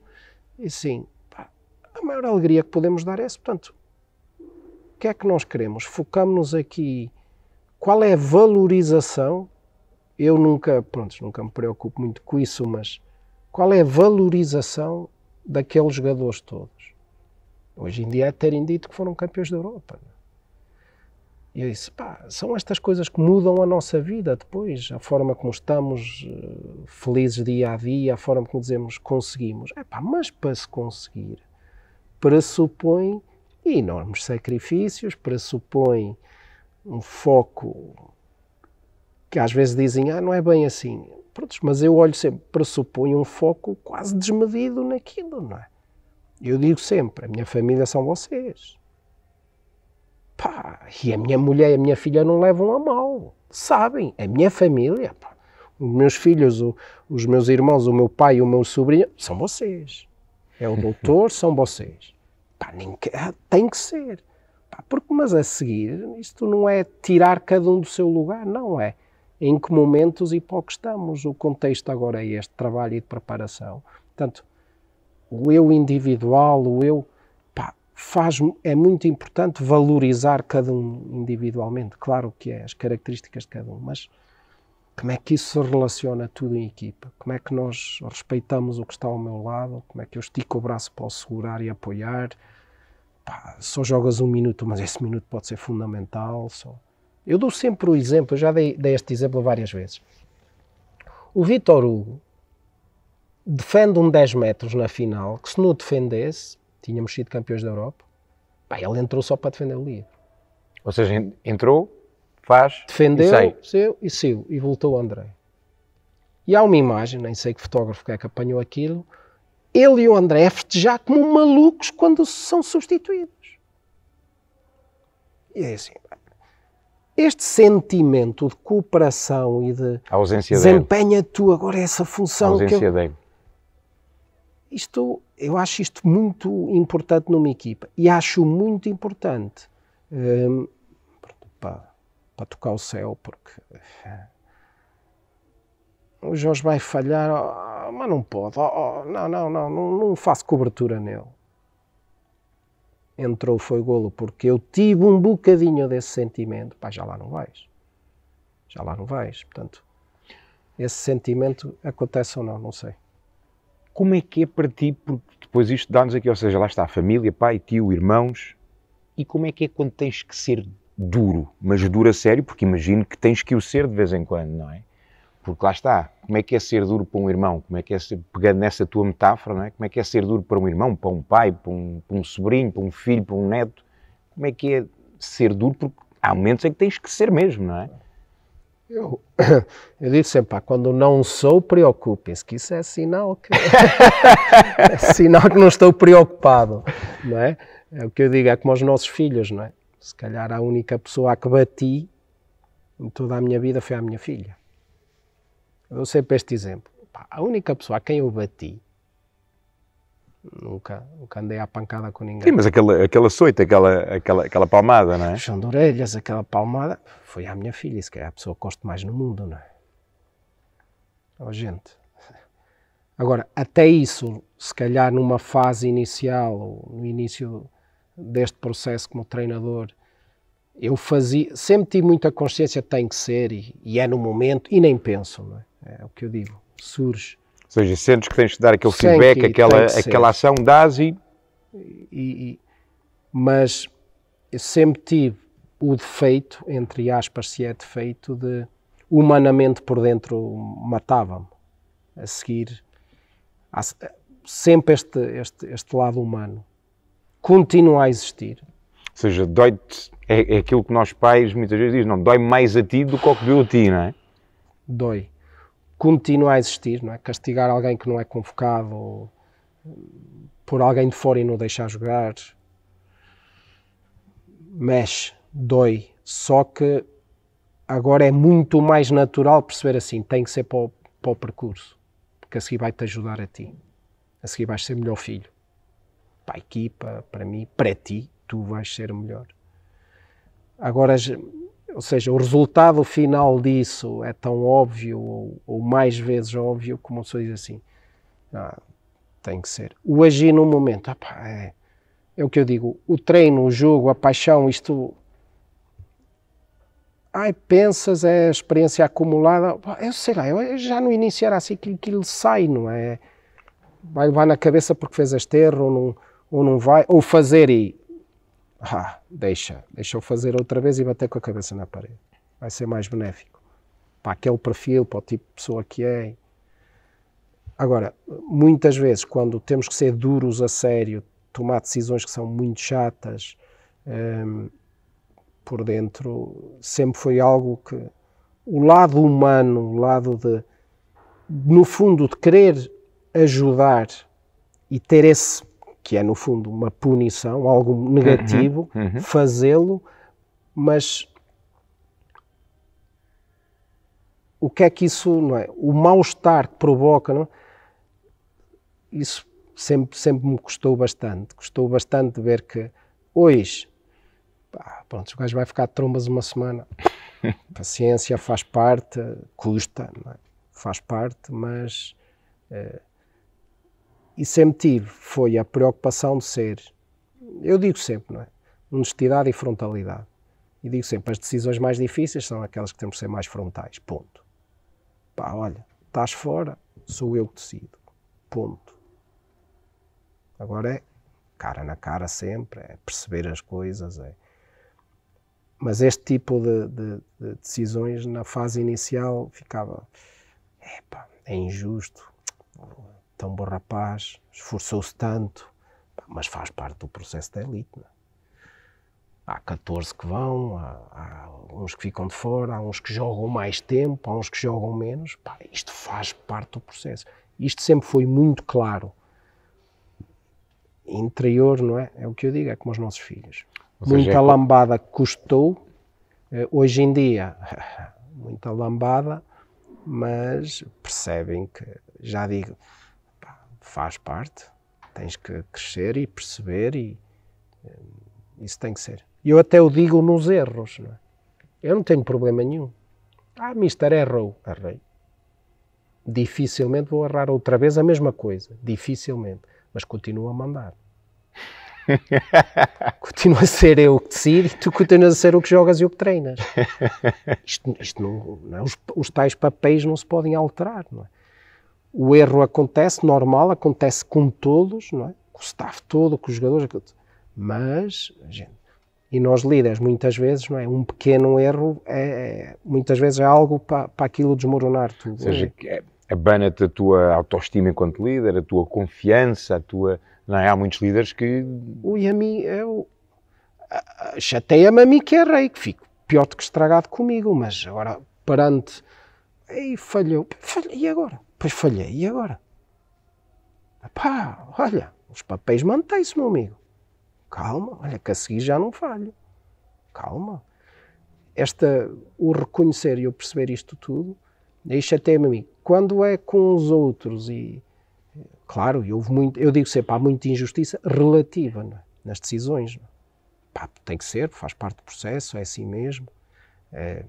e sim, pá, a maior alegria que podemos dar é essa. Portanto, o que é que nós queremos? Focamos-nos aqui, qual é a valorização eu nunca, pronto, nunca me preocupo muito com isso, mas qual é a valorização daqueles jogadores todos? Hoje em dia é terem dito que foram campeões da Europa. É? E eu disse, pá, são estas coisas que mudam a nossa vida depois, a forma como estamos uh, felizes dia a dia, a forma como dizemos conseguimos. É pá, mas para se conseguir, pressupõe enormes sacrifícios, pressupõe um foco que às vezes dizem, ah, não é bem assim. Pronto, mas eu olho sempre, pressuponho um foco quase desmedido naquilo, não é? Eu digo sempre: a minha família são vocês. Pá, e a minha mulher e a minha filha não levam a mal. Sabem, a minha família, pá, os meus filhos, o, os meus irmãos, o meu pai o meu sobrinho, são vocês. É o doutor, são vocês. Pá, nem, ah, tem que ser. Pá, porque, mas a seguir, isto não é tirar cada um do seu lugar, não é. Em que momentos e para o que estamos. O contexto agora é este, trabalho e de preparação. Portanto, o eu individual, o eu faz, é muito importante valorizar cada um individualmente, claro que é, as características de cada um, mas como é que isso se relaciona tudo em equipa? Como é que nós respeitamos o que está ao meu lado? Como é que eu estico o braço para o segurar e apoiar? Pá, só jogas um minuto, mas esse minuto pode ser fundamental. Só. Eu dou sempre o exemplo, já dei, dei este exemplo várias vezes. O Vitor Hugo defende um 10 metros na final, que se não defendesse, tínhamos sido campeões da Europa, pá, ele entrou só para defender o livro. Ou seja, entrou, faz, defendeu, e saiu. e saiu, e voltou o André. E há uma imagem, nem sei que fotógrafo é que apanhou aquilo, ele e o André festejar como malucos quando são substituídos. E é assim, este sentimento de cooperação e de a ausência desempenha dele. tu agora essa função a ausência que eu, dele. Isto, eu acho isto muito importante numa equipa e acho muito importante um, para, para, tocar o céu, porque o Jorge vai falhar, oh, mas não pode, oh, não, não, não, não, não faço cobertura nele. Entrou, foi golo, porque eu tive um bocadinho desse sentimento, pá, já lá não vais, já lá não vais, portanto, esse sentimento acontece ou não, não sei. Como é que é para ti, porque depois isto dá-nos aqui, ou seja, lá está a família, pai, tio, irmãos, e como é que é quando tens que ser duro, mas duro a sério, porque imagino que tens que o ser de vez em quando, não é? Porque lá está, como é que é ser duro para um irmão? Como é que é, ser, pegando nessa tua metáfora, não é? Como é que é ser duro para um irmão, para um pai, para um, para um sobrinho, para um filho, para um neto? Como é que é ser duro? Porque há momentos em que tens que ser mesmo, não é? Eu, eu digo sempre, quando não sou, preocupem-se, que isso é sinal que é sinal que não estou preocupado, não é? É o que eu digo, é como aos nossos filhos, não é? Se calhar a única pessoa a que bati em toda a minha vida foi a minha filha. Eu dou sempre este exemplo. A única pessoa a quem eu bati Nunca, nunca andei à pancada com ninguém. Sim, mas aquela, aquela açoite, aquela, aquela, aquela palmada, não é? Chão de orelhas, aquela palmada, foi à minha filha, isso que é a pessoa que gosto mais no mundo, não é? Oh, gente. Agora, até isso, se calhar numa fase inicial, ou no início deste processo como treinador, eu fazia, sempre tive muita consciência, tem que ser, e, e é no momento, e nem penso, não é? É o que eu digo, surge ou seja, sentes que tens de dar aquele feedback, aquela, aquela ação, dás e... E, e... Mas eu sempre tive o defeito, entre aspas, se é defeito, de humanamente por dentro matava-me. A seguir, sempre este, este, este lado humano. Continua a existir. Ou seja, dói-te, é, é, aquilo que nós pais muitas vezes dizem, não, dói mais a ti do que ao que deu a ti, não é? Dói continua a existir, não é? Castigar alguém que não é convocado por alguém de fora e não deixar jogar mexe, dói. Só que agora é muito mais natural perceber assim, tem que ser para o, para o percurso, porque a seguir vai-te ajudar a ti. A seguir vais ser melhor filho. Para a equipa, para mim, para ti, tu vais ser melhor. Agora ou seja, o resultado final disso é tão óbvio, ou, ou mais vezes óbvio, como se diz assim. Ah, tem que ser. O agir no momento, é, é o que eu digo, o treino, o jogo, a paixão, isto. Ai, pensas, é a experiência acumulada. Eu sei lá, eu já no início era assim que aquilo sai, não é? Vai levar na cabeça porque fez este erro, ou não, ou não vai, ou fazer e ah, deixa, deixa eu fazer outra vez e bater com a cabeça na parede. Vai ser mais benéfico. Para aquele perfil, para o tipo de pessoa que é. Agora, muitas vezes, quando temos que ser duros a sério, tomar decisões que são muito chatas, hum, por dentro, sempre foi algo que o lado humano, o lado de, no fundo, de querer ajudar e ter esse que é no fundo uma punição, algo negativo, Uhum, uhum. fazê-lo, mas o que é que isso, não é? O mal-estar que provoca, não é? Isso sempre, sempre me custou bastante. Custou bastante ver que hoje, pá, pronto, o gajo vai ficar de trombas uma semana. Paciência faz parte, custa, é? faz parte, mas eh, e sempre tive foi a preocupação de ser, eu digo sempre, não é? Honestidade e frontalidade. E digo sempre, as decisões mais difíceis são aquelas que temos que ser mais frontais. Ponto. Pá, olha, estás fora, sou eu que decido. Ponto. Agora é cara na cara sempre, é perceber as coisas, é. Mas este tipo de, de- de decisões na fase inicial ficava, epá, é injusto, tão bom rapaz, esforçou-se tanto, mas faz parte do processo da elite. é? Há 14 que vão, há, há uns que ficam de fora, há uns que jogam mais tempo, há uns que jogam menos. Pá, isto faz parte do processo. Isto sempre foi muito claro. Interior, não é? É o que eu digo, é como os nossos filhos. Seja, muita é lambada custou. Eh, Hoje em dia, muita lambada, mas percebem que, já digo, faz parte, tens que crescer e perceber e eh, isso tem que ser. E eu até o digo nos erros, não é? Eu não tenho problema nenhum. Ah, mister, errou. Errei. Dificilmente vou errar outra vez a mesma coisa. Dificilmente. Mas continuo a mandar. Continua a ser eu que decido e tu continuas a ser o que jogas e o que treinas. Isto, isto não, não é? Os, os tais papéis não se podem alterar, não é? O erro acontece, normal, acontece com todos, não é? Com o staff todo, com os jogadores, mas, gente, e nós líderes, muitas vezes, não é? Um pequeno erro é, é- muitas vezes é algo para, para aquilo desmoronar tudo. Ou seja, que é- abana-te a tua autoestima enquanto líder, a tua confiança, a tua. Não é? Há muitos líderes que. Ui, a mim, eu. Chateia-me a mim que errei, que fico pior do que estragado comigo, mas agora perante. Ei, falhou. Falhei, e agora? Pois falhei, e agora? Pá, olha, os papéis mantêm-se, meu amigo. Calma, olha, que a seguir já não falho. Calma. Esta, o reconhecer e eu perceber isto tudo, aí chateia-me a mim. Quando é com os outros e Claro, e houve muito, eu digo sempre, há muita injustiça relativa é? nas decisões. é? Pá, tem que ser, faz parte do processo, é assim mesmo. É,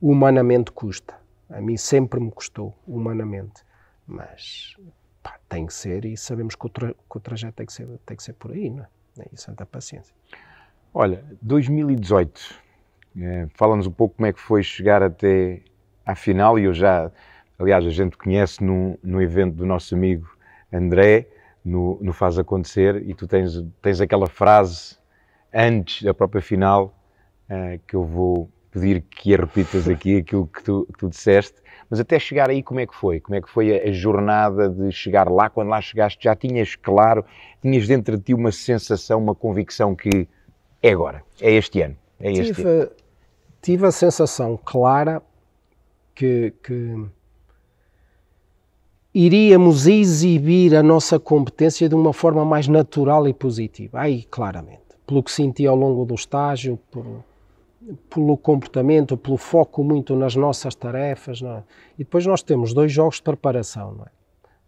humanamente custa. A mim sempre me custou, humanamente. Mas pá, tem que ser e sabemos que o, tra que o trajeto tem que, ser, tem que ser por aí, não é? É isso, santa paciência. Olha, 2018. eh, Fala-nos um pouco como é que foi chegar até à final. E eu já. Aliás, a gente conhece no, no evento do nosso amigo André, no, no Faz Acontecer, e tu tens, tens aquela frase antes da própria final eh, que eu vou pedir que repitas aqui, aquilo que tu, que tu disseste. Mas até chegar aí, como é que foi? Como é que foi a, a jornada de chegar lá? Quando lá chegaste, já tinhas claro, tinhas dentro de ti uma sensação, uma convicção que é agora, é este ano, é este ano. Tive, tive a sensação clara que, que iríamos exibir a nossa competência de uma forma mais natural e positiva. Aí, claramente. Pelo que senti ao longo do estágio, por, pelo comportamento, pelo foco muito nas nossas tarefas. Não é? E depois nós temos dois jogos de preparação, não é?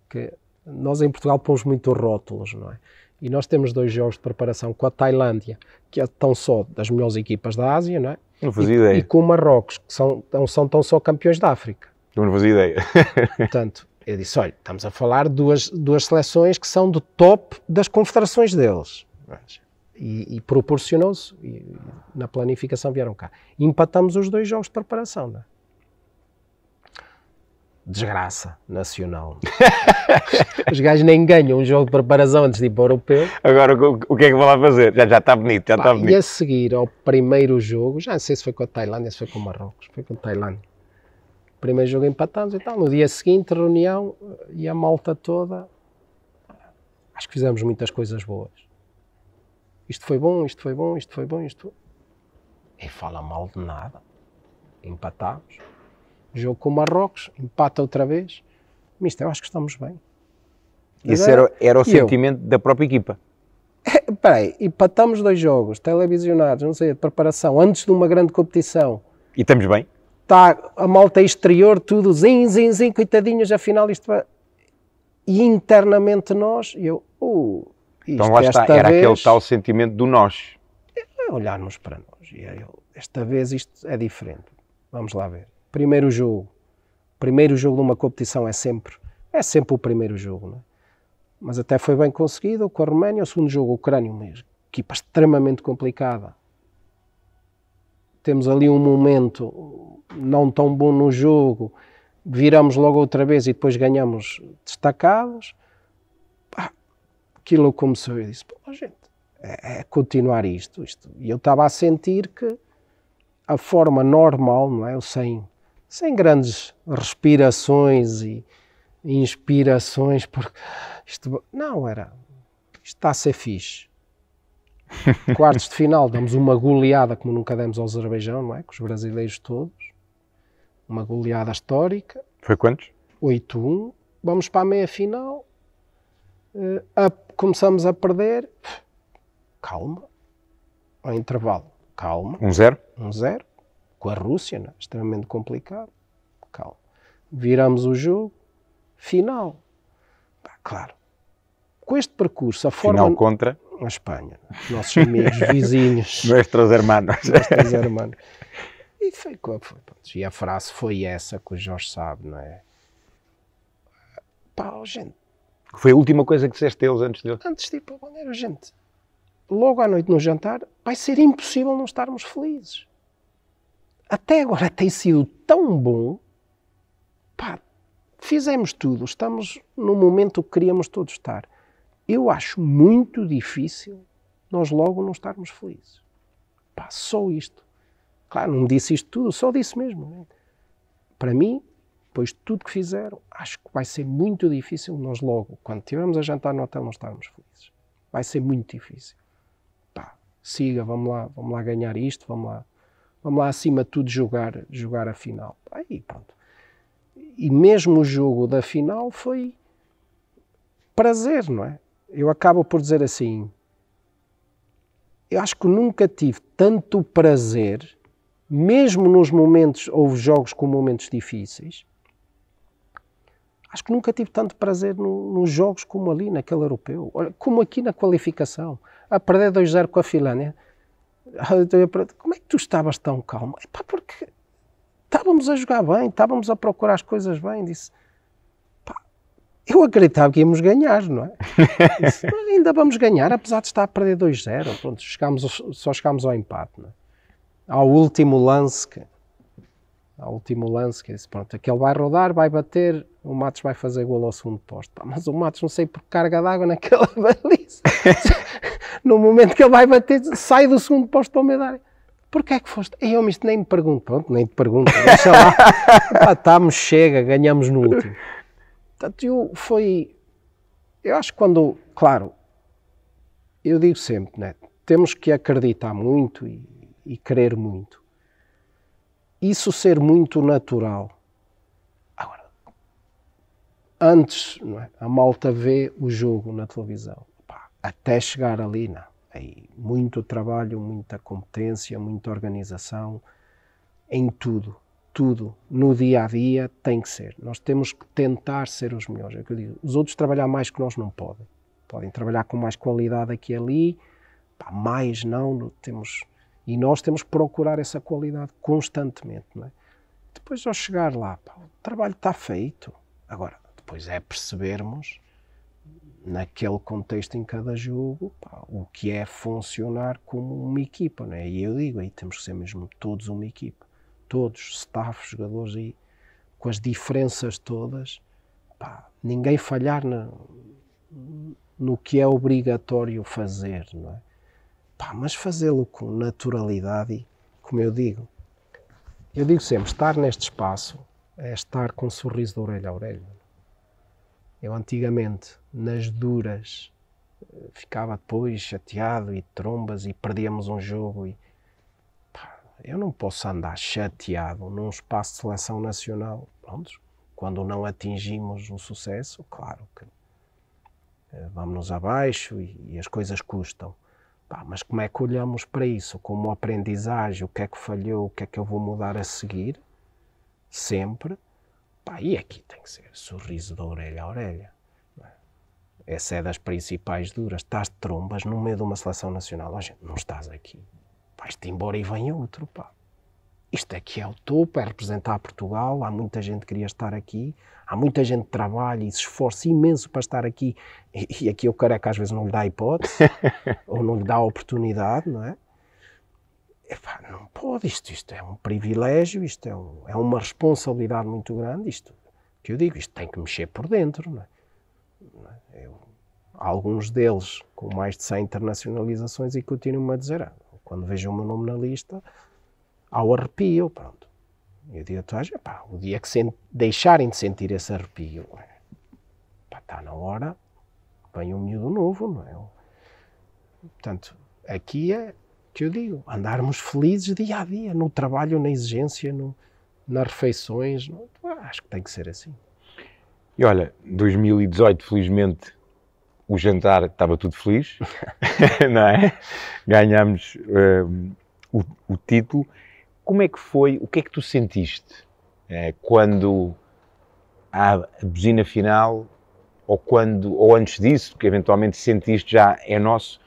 Que nós em Portugal pomos muito rótulos, não é? E nós temos dois jogos de preparação com a Tailândia, que é tão só das melhores equipas da Ásia, não é? Não fazia e, ideia, e com o Marrocos, que são, são tão só campeões da África. não fazia ideia. Portanto, eu disse, olha, estamos a falar de duas, duas seleções que são do top das confederações deles. E, e proporcionou-se, e na planificação vieram cá. E empatamos os dois jogos de preparação, não é? Desgraça nacional. Os gajos nem ganham um jogo de preparação antes de ir para o europeu. Agora, o, o que é que vou lá fazer? Já, já está bonito, já Pá, está e bonito. a seguir ao primeiro jogo, já não sei se foi com a Tailândia, se foi com o Marrocos, foi com a Tailândia. Primeiro jogo empatamos e tal. No dia seguinte, reunião e a malta toda. Acho que fizemos muitas coisas boas. Isto foi bom, isto foi bom, isto foi bom, isto. E fala mal de nada. Empatámos. Jogo com o Marrocos, empata outra vez. Mister, eu acho que estamos bem. Esse era, era o sentimento eu? da própria equipa. Espera aí, empatamos dois jogos televisionados, não sei, de preparação, antes de uma grande competição. E estamos bem? Está a malta exterior, tudo, zin, zin, zin, coitadinhos, afinal isto vai... E internamente nós, eu, uh, então lá está, era vez, aquele tal sentimento do nós. É olharmos para nós. E eu, esta vez isto é diferente. Vamos lá ver. Primeiro jogo. Primeiro jogo de uma competição é sempre, é sempre o primeiro jogo, não é? Mas até foi bem conseguido com a Roménia. O segundo jogo, o Ucrânia, uma equipa extremamente complicada. Temos ali um momento não tão bom no jogo, viramos logo outra vez e depois ganhamos destacados aquilo começou e disse, pô, gente, é, é, continuar isto, isto. E eu estava a sentir que a forma normal, não é? sem, sem grandes respirações e inspirações, porque isto, não, era, isto está a ser fixe. Quartos de final, damos uma goleada como nunca demos ao Azerbaijão, não é? Com os brasileiros todos. Uma goleada histórica. Foi quantos? 8-1. Vamos para a meia final. Uh, a começamos a perder, calma, ao intervalo, calma. Um zero? Um zero, com a Rússia, né? extremamente complicado, calma. Viramos o jogo, final. claro, com este percurso, a forma... Final contra? A Espanha, nossos amigos, vizinhos. Nuestros hermanos. Nuestros hermanos. E foi, foi, e a frase foi essa que o Jorge sabe, não é? Pá, gente, foi a última coisa que disseste deles antes de Antes de ir para o gente, logo à noite no jantar, vai ser impossível não estarmos felizes. Até agora tem sido tão bom, pá, fizemos tudo, estamos no momento que queríamos todos estar. Eu acho muito difícil nós logo não estarmos felizes. Pá, só isto. Claro, não disse isto tudo, só disse mesmo. Né? Para mim, depois de tudo que fizeram, acho que vai ser muito difícil nós logo, quando estivermos a jantar no hotel, não estarmos felizes. Vai ser muito difícil. Pá, siga, vamos lá, vamos lá ganhar isto, vamos lá, vamos lá acima de tudo jogar, jogar a final. Aí pronto. E mesmo o jogo da final foi prazer, não é? Eu acabo por dizer assim, eu acho que nunca tive tanto prazer, mesmo nos momentos, houve jogos com momentos difíceis, Acho que nunca tive tanto prazer no, nos jogos como ali, naquele europeu. Olha, como aqui na qualificação. A perder 2-0 com a Finlândia. Como é que tu estavas tão calmo? Epá, porque estávamos a jogar bem, estávamos a procurar as coisas bem. Disse, pá, eu acreditava que íamos ganhar, não é? Disse, ainda vamos ganhar, apesar de estar a perder 2-0. Pronto, chegámos, só chegámos ao empate, não é? Ao último lance que ao último lance, que disse, pronto, aquele vai rodar, vai bater, o Matos vai fazer gol ao segundo posto. Pá, mas o Matos não sei por carga d'água naquela baliza. no momento que ele vai bater, sai do segundo posto para o meio da área. Porquê é que foste? E eu isto nem me pergunto, pronto, nem te pergunto, deixa lá. Pá, estamos, chega, ganhamos no último. Portanto, eu foi... Eu acho que quando, claro, eu digo sempre, né, temos que acreditar muito e, e querer muito isso ser muito natural. Agora, antes, é? a malta vê o jogo na televisão, Pá, até chegar ali, não. Aí, muito trabalho, muita competência, muita organização, em tudo, tudo, no dia a dia tem que ser. Nós temos que tentar ser os melhores. É que eu digo, os outros trabalhar mais que nós não podem. Podem trabalhar com mais qualidade aqui e ali, Pá, mais não, temos e nós temos que procurar essa qualidade constantemente. Não é? Depois, ao chegar lá, pá, o trabalho está feito. Agora, depois é percebermos, naquele contexto em cada jogo, pá, o que é funcionar como uma equipa. Não é? E eu digo, aí temos que ser mesmo todos uma equipa. Todos, staff, jogadores, aí, com as diferenças todas. Pá, ninguém falhar na, no que é obrigatório fazer, não é? Pá, mas fazê-lo com naturalidade como eu digo, eu digo sempre, estar neste espaço é estar com um sorriso de orelha a orelha. Eu antigamente, nas duras, ficava depois chateado e trombas e perdíamos um jogo e pá, eu não posso andar chateado num espaço de seleção nacional, quando não atingimos o sucesso, claro que eh, vamos-nos abaixo e, e, as coisas custam. Pá, mas como é que olhamos para isso? Como aprendizagem, o que é que falhou, o que é que eu vou mudar a seguir? Sempre. Pá, e aqui tem que ser sorriso de orelha a orelha. Essa é das principais duras. Estás de trombas no meio de uma seleção nacional. Oh, gente, não estás aqui. Vais-te embora e vem outro, pá. Isto aqui é o topo, é representar Portugal. Há muita gente que queria estar aqui. Há muita gente que trabalha e se esforça imenso para estar aqui. E, e aqui o careca às vezes não lhe dá hipótese. ou não lhe dá oportunidade, não é? Epá, não pode, isto, isto é um privilégio, isto é, um, é uma responsabilidade muito grande, isto que eu digo, isto tem que mexer por dentro, não é? Eu, alguns deles com mais de 100 internacionalizações e continuam-me a dizer, ah, quando vejo o meu nome na lista, ao arrepio, pronto. Eu digo a toda pá, o dia que deixarem de sentir esse arrepio, pá, está na hora, vem um miúdo novo, não é? Portanto, aqui é que eu digo, andarmos felizes dia a dia, no trabalho, na exigência, no, nas refeições, no, acho que tem que ser assim. E olha, 2018, felizmente, o jantar estava tudo feliz, não é? Ganhámos uh, o, o, título. Como é que foi, o que é que tu sentiste uh, quando a buzina final, ou quando, ou antes disso, que eventualmente sentiste já é nosso,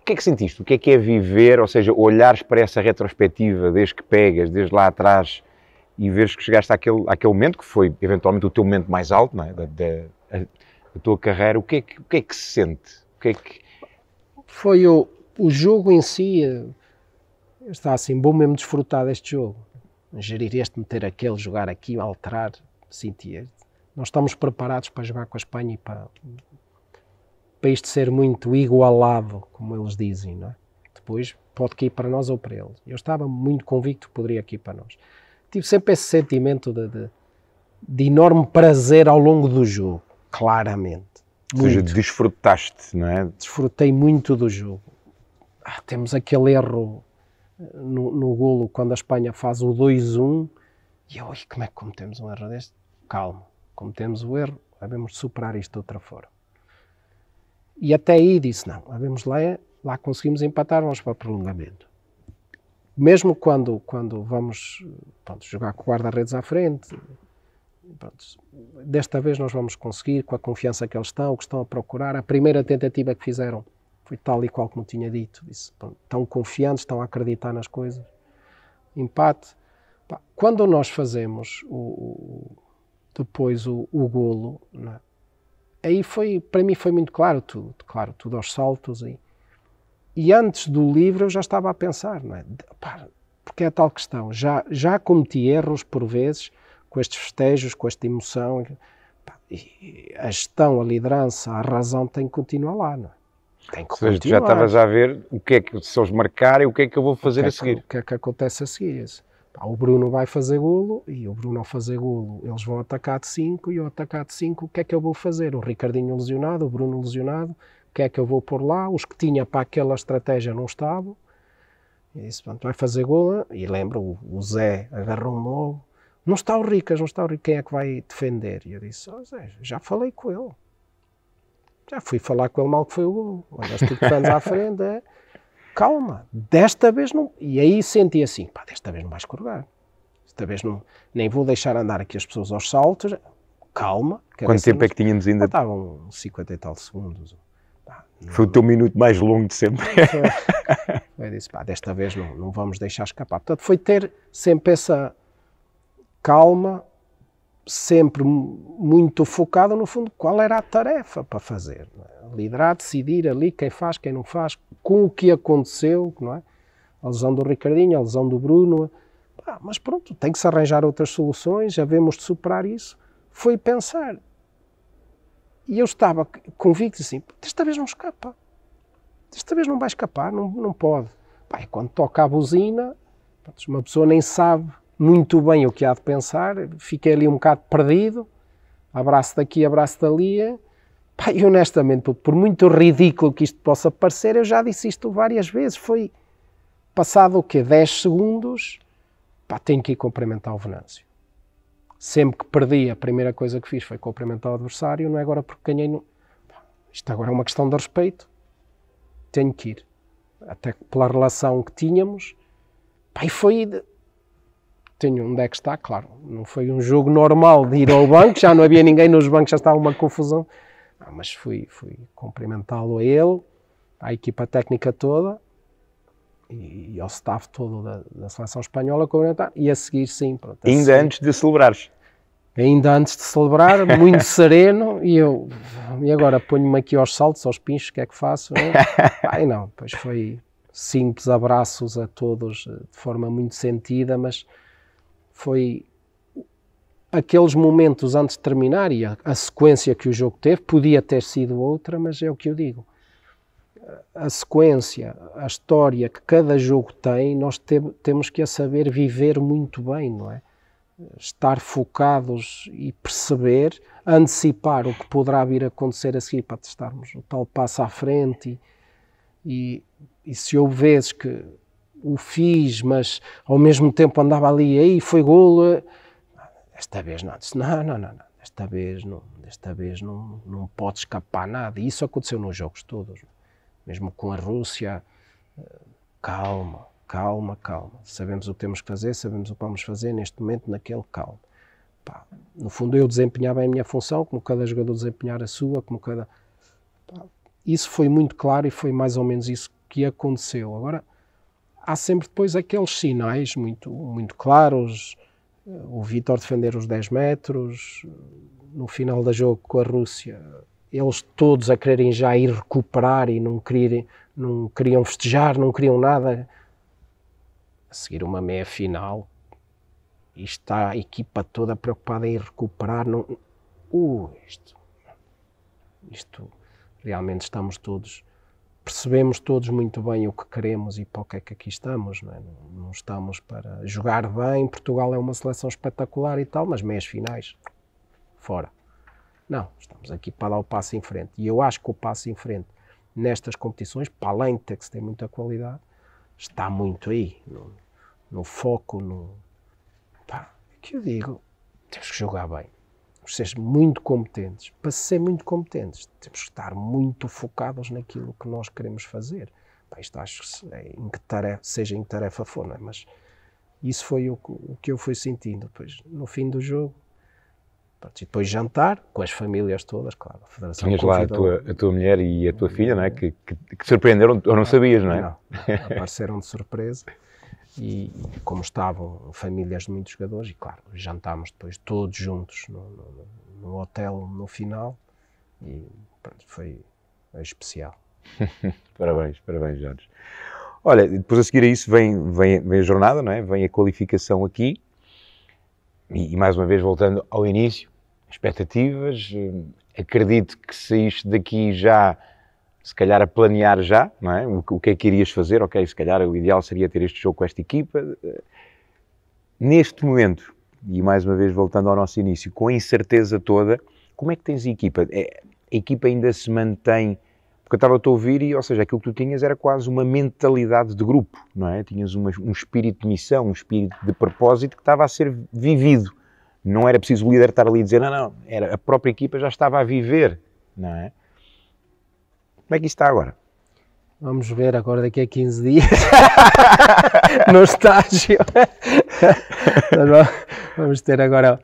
o que é que sentiste? O que é que é viver, ou seja, olhares para essa retrospectiva desde que pegas, desde lá atrás, e veres que chegaste àquele, àquele momento, que foi eventualmente o teu momento mais alto não é? da, da, da tua carreira, o que, é que, o que é que se sente? O que é que... Foi o, o jogo em si, eh, está assim, bom mesmo desfrutar deste jogo. Gerir este, meter aquele, jogar aqui, alterar, sentir. Nós estamos preparados para jogar com a Espanha e para, para isto ser muito igualado, como eles dizem, não é? Depois pode cair para nós ou para eles. Eu estava muito convicto que poderia cair para nós tive sempre esse sentimento de, de, de enorme prazer ao longo do jogo, claramente. Ou seja, desfrutaste, não é? Desfrutei muito do jogo. Ah, temos aquele erro no, no golo quando a Espanha faz o 2-1 e eu, como é que cometemos um erro deste? Calma, cometemos o erro, devemos superar isto de outra forma. E até aí disse, não, vamos lá, lá conseguimos empatar, vamos para o prolongamento mesmo quando, quando vamos pronto, jogar com guarda-redes à frente, pronto, desta vez nós vamos conseguir, com a confiança que eles estão, o que estão a procurar. A primeira tentativa que fizeram foi tal e qual como tinha dito. Disse, pronto, estão confiantes, estão a acreditar nas coisas. Empate. Quando nós fazemos o, o depois o, o golo, é? aí foi, para mim foi muito claro tudo, claro, tudo aos saltos. E, e antes do livro eu já estava a pensar, não é? Porque é a tal questão. Já, já cometi erros por vezes com estes festejos, com esta emoção. E a gestão, a liderança, a razão tem que continuar lá, não é? Tem que continuar. já estavas a ver o que é que, se eles marcarem, o que é que eu vou fazer a é seguir. Que, o que é que acontece a seguir? Pá, o Bruno vai fazer golo e o Bruno ao fazer golo, eles vão atacar de 5 e ao atacar de 5, o que é que eu vou fazer? O Ricardinho lesionado, o Bruno lesionado, o que é que eu vou pôr lá? Os que tinha para aquela estratégia não estavam. E disse, pronto, vai fazer gol. E lembro, o Zé agarrou-me logo. Não está o Ricas, não está o Ricas, quem é que vai defender? E eu disse, oh, Zé, já falei com ele. Já fui falar com ele mal que foi o gol. Olha, tu que à frente, é... calma, desta vez não. E aí senti assim, pá, desta vez não vais escorregar. Desta vez não, nem vou deixar andar aqui as pessoas aos saltos. Calma. Quanto tempo é que tínhamos ainda? Estavam 50 e tal segundos. Foi o teu minuto mais longo de sempre. Eu disse, pá, desta vez não, não vamos deixar escapar. Portanto, foi ter sempre essa calma, sempre muito focada, no fundo, qual era a tarefa para fazer. É? Liderar, decidir ali quem faz, quem não faz, com o que aconteceu, não é? A lesão do Ricardinho, a lesão do Bruno. Pá, mas pronto, tem que se arranjar outras soluções, já vemos de superar isso. Foi pensar, e eu estava convicto assim, desta vez não escapa. Desta vez não vai escapar, não, não pode. Pá, quando toca a buzina, uma pessoa nem sabe muito bem o que há de pensar, fiquei ali um bocado perdido, abraço daqui, abraço dali. Pá, e honestamente, por muito ridículo que isto possa parecer, eu já disse isto várias vezes. Foi passado o quê? 10 segundos, pá, tenho que ir cumprimentar o Venâncio sempre que perdi, a primeira coisa que fiz foi cumprimentar o adversário, não é agora porque ganhei. No... isto agora é uma questão de respeito, tenho que ir. Até pela relação que tínhamos, pá, e foi. Tenho onde é que está, claro. Não foi um jogo normal de ir ao banco, já não havia ninguém nos bancos, já estava uma confusão. Ah, mas fui, fui cumprimentá-lo a ele, à equipa técnica toda e, e ao staff todo da, da seleção espanhola cumprimentar e a seguir sim. Pronto, Ainda seguir, antes de celebrares? Ainda antes de celebrar, muito sereno e eu, e agora ponho-me aqui aos saltos, aos pinchos, o que é que faço? Ai não, pois foi simples abraços a todos de forma muito sentida, mas foi aqueles momentos antes de terminar e a, a, sequência que o jogo teve podia ter sido outra, mas é o que eu digo. A sequência, a história que cada jogo tem, nós te, temos que a saber viver muito bem, não é? Estar focados e perceber, antecipar o que poderá vir a acontecer a seguir para testarmos o tal passo à frente e, e, e se houve vezes que o fiz, mas ao mesmo tempo andava ali, aí foi golo, esta vez não, disse, não, não, não, não, desta vez não, desta vez não, não pode escapar nada. E isso aconteceu nos jogos todos, mesmo com a Rússia. Calma, calma, calma. Sabemos o que temos que fazer, sabemos o que vamos fazer neste momento, naquele calma. Pá, no fundo, eu desempenhava a minha função, como cada jogador desempenhar a sua, como cada. Pá, isso foi muito claro e foi mais ou menos isso que aconteceu. Agora, há sempre depois aqueles sinais muito, muito claros o Vitor defender os 10 metros, no final da jogo com a Rússia, eles todos a quererem já ir recuperar e não, quererem, não queriam festejar, não queriam nada. A seguir uma meia final, e está a equipa toda preocupada em recuperar. Não, uh, isto, isto realmente estamos todos percebemos todos muito bem o que queremos e para o que é que aqui estamos. Não, é? não, estamos para jogar bem. Portugal é uma seleção espetacular e tal, mas meias finais, fora. Não, estamos aqui para dar o passo em frente. E eu acho que o passo em frente nestas competições, para além de ter que ter muita qualidade, está muito aí, no, no foco, no. Pá, é que eu digo, temos que jogar bem ser muito competentes. Para ser muito competentes, temos que estar muito focados naquilo que nós queremos fazer. Pá, isto acho que é em que tarefa, seja em que tarefa for, não é? mas isso foi o, o, que eu fui sentindo. Depois, no fim do jogo, e depois jantar com as famílias todas, claro. A Federação Tinhas lá a tua, a tua mulher e a tua filha, não é? Que, que, que surpreenderam, ou não sabias, não é? Não, apareceram de surpresa e, como estavam famílias de muitos jogadores, e claro, jantámos depois todos juntos no, no, no hotel no final e pronto, foi especial. parabéns, parabéns, Jorge. Olha, depois a seguir a isso vem, vem, vem a jornada, não é? vem a qualificação aqui e, e mais uma vez voltando ao início, expectativas, eh, acredito que saíste daqui já se calhar a planear já, não é? O, que é que irias fazer? Ok, se calhar o ideal seria ter este jogo com esta equipa. Neste momento, e mais uma vez voltando ao nosso início, com a incerteza toda, como é que tens a equipa? É, a equipa ainda se mantém. Porque eu estava a ouvir e, ou seja, aquilo que tu tinhas era quase uma mentalidade de grupo, não é? Tinhas uma, um espírito de missão, um espírito de propósito que estava a ser vivido. Não era preciso o líder estar ali a dizer, não, não, era, a própria equipa já estava a viver, não é? Como é que isso está agora? Vamos ver agora daqui a 15 dias no estágio. Vamos ter agora.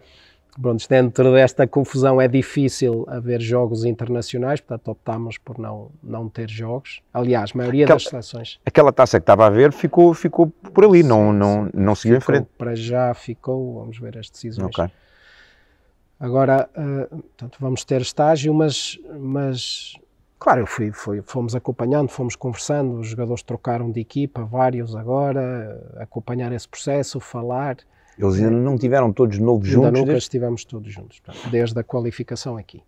Pronto, dentro desta confusão é difícil haver jogos internacionais, portanto optámos por não, não ter jogos. Aliás, a maioria aquela, das seleções. Aquela taça que estava a ver ficou, ficou por ali, sim, não, não, não seguiu em frente. Para já ficou, vamos ver as decisões. Okay. Agora, uh, portanto, vamos ter estágio, mas, mas Claro, eu fui, fui, fomos acompanhando, fomos conversando, os jogadores trocaram de equipa, vários agora, acompanhar esse processo, falar. Eles ainda não tiveram todos novos juntos? Ainda nunca desde... estivemos todos juntos, desde a qualificação aqui,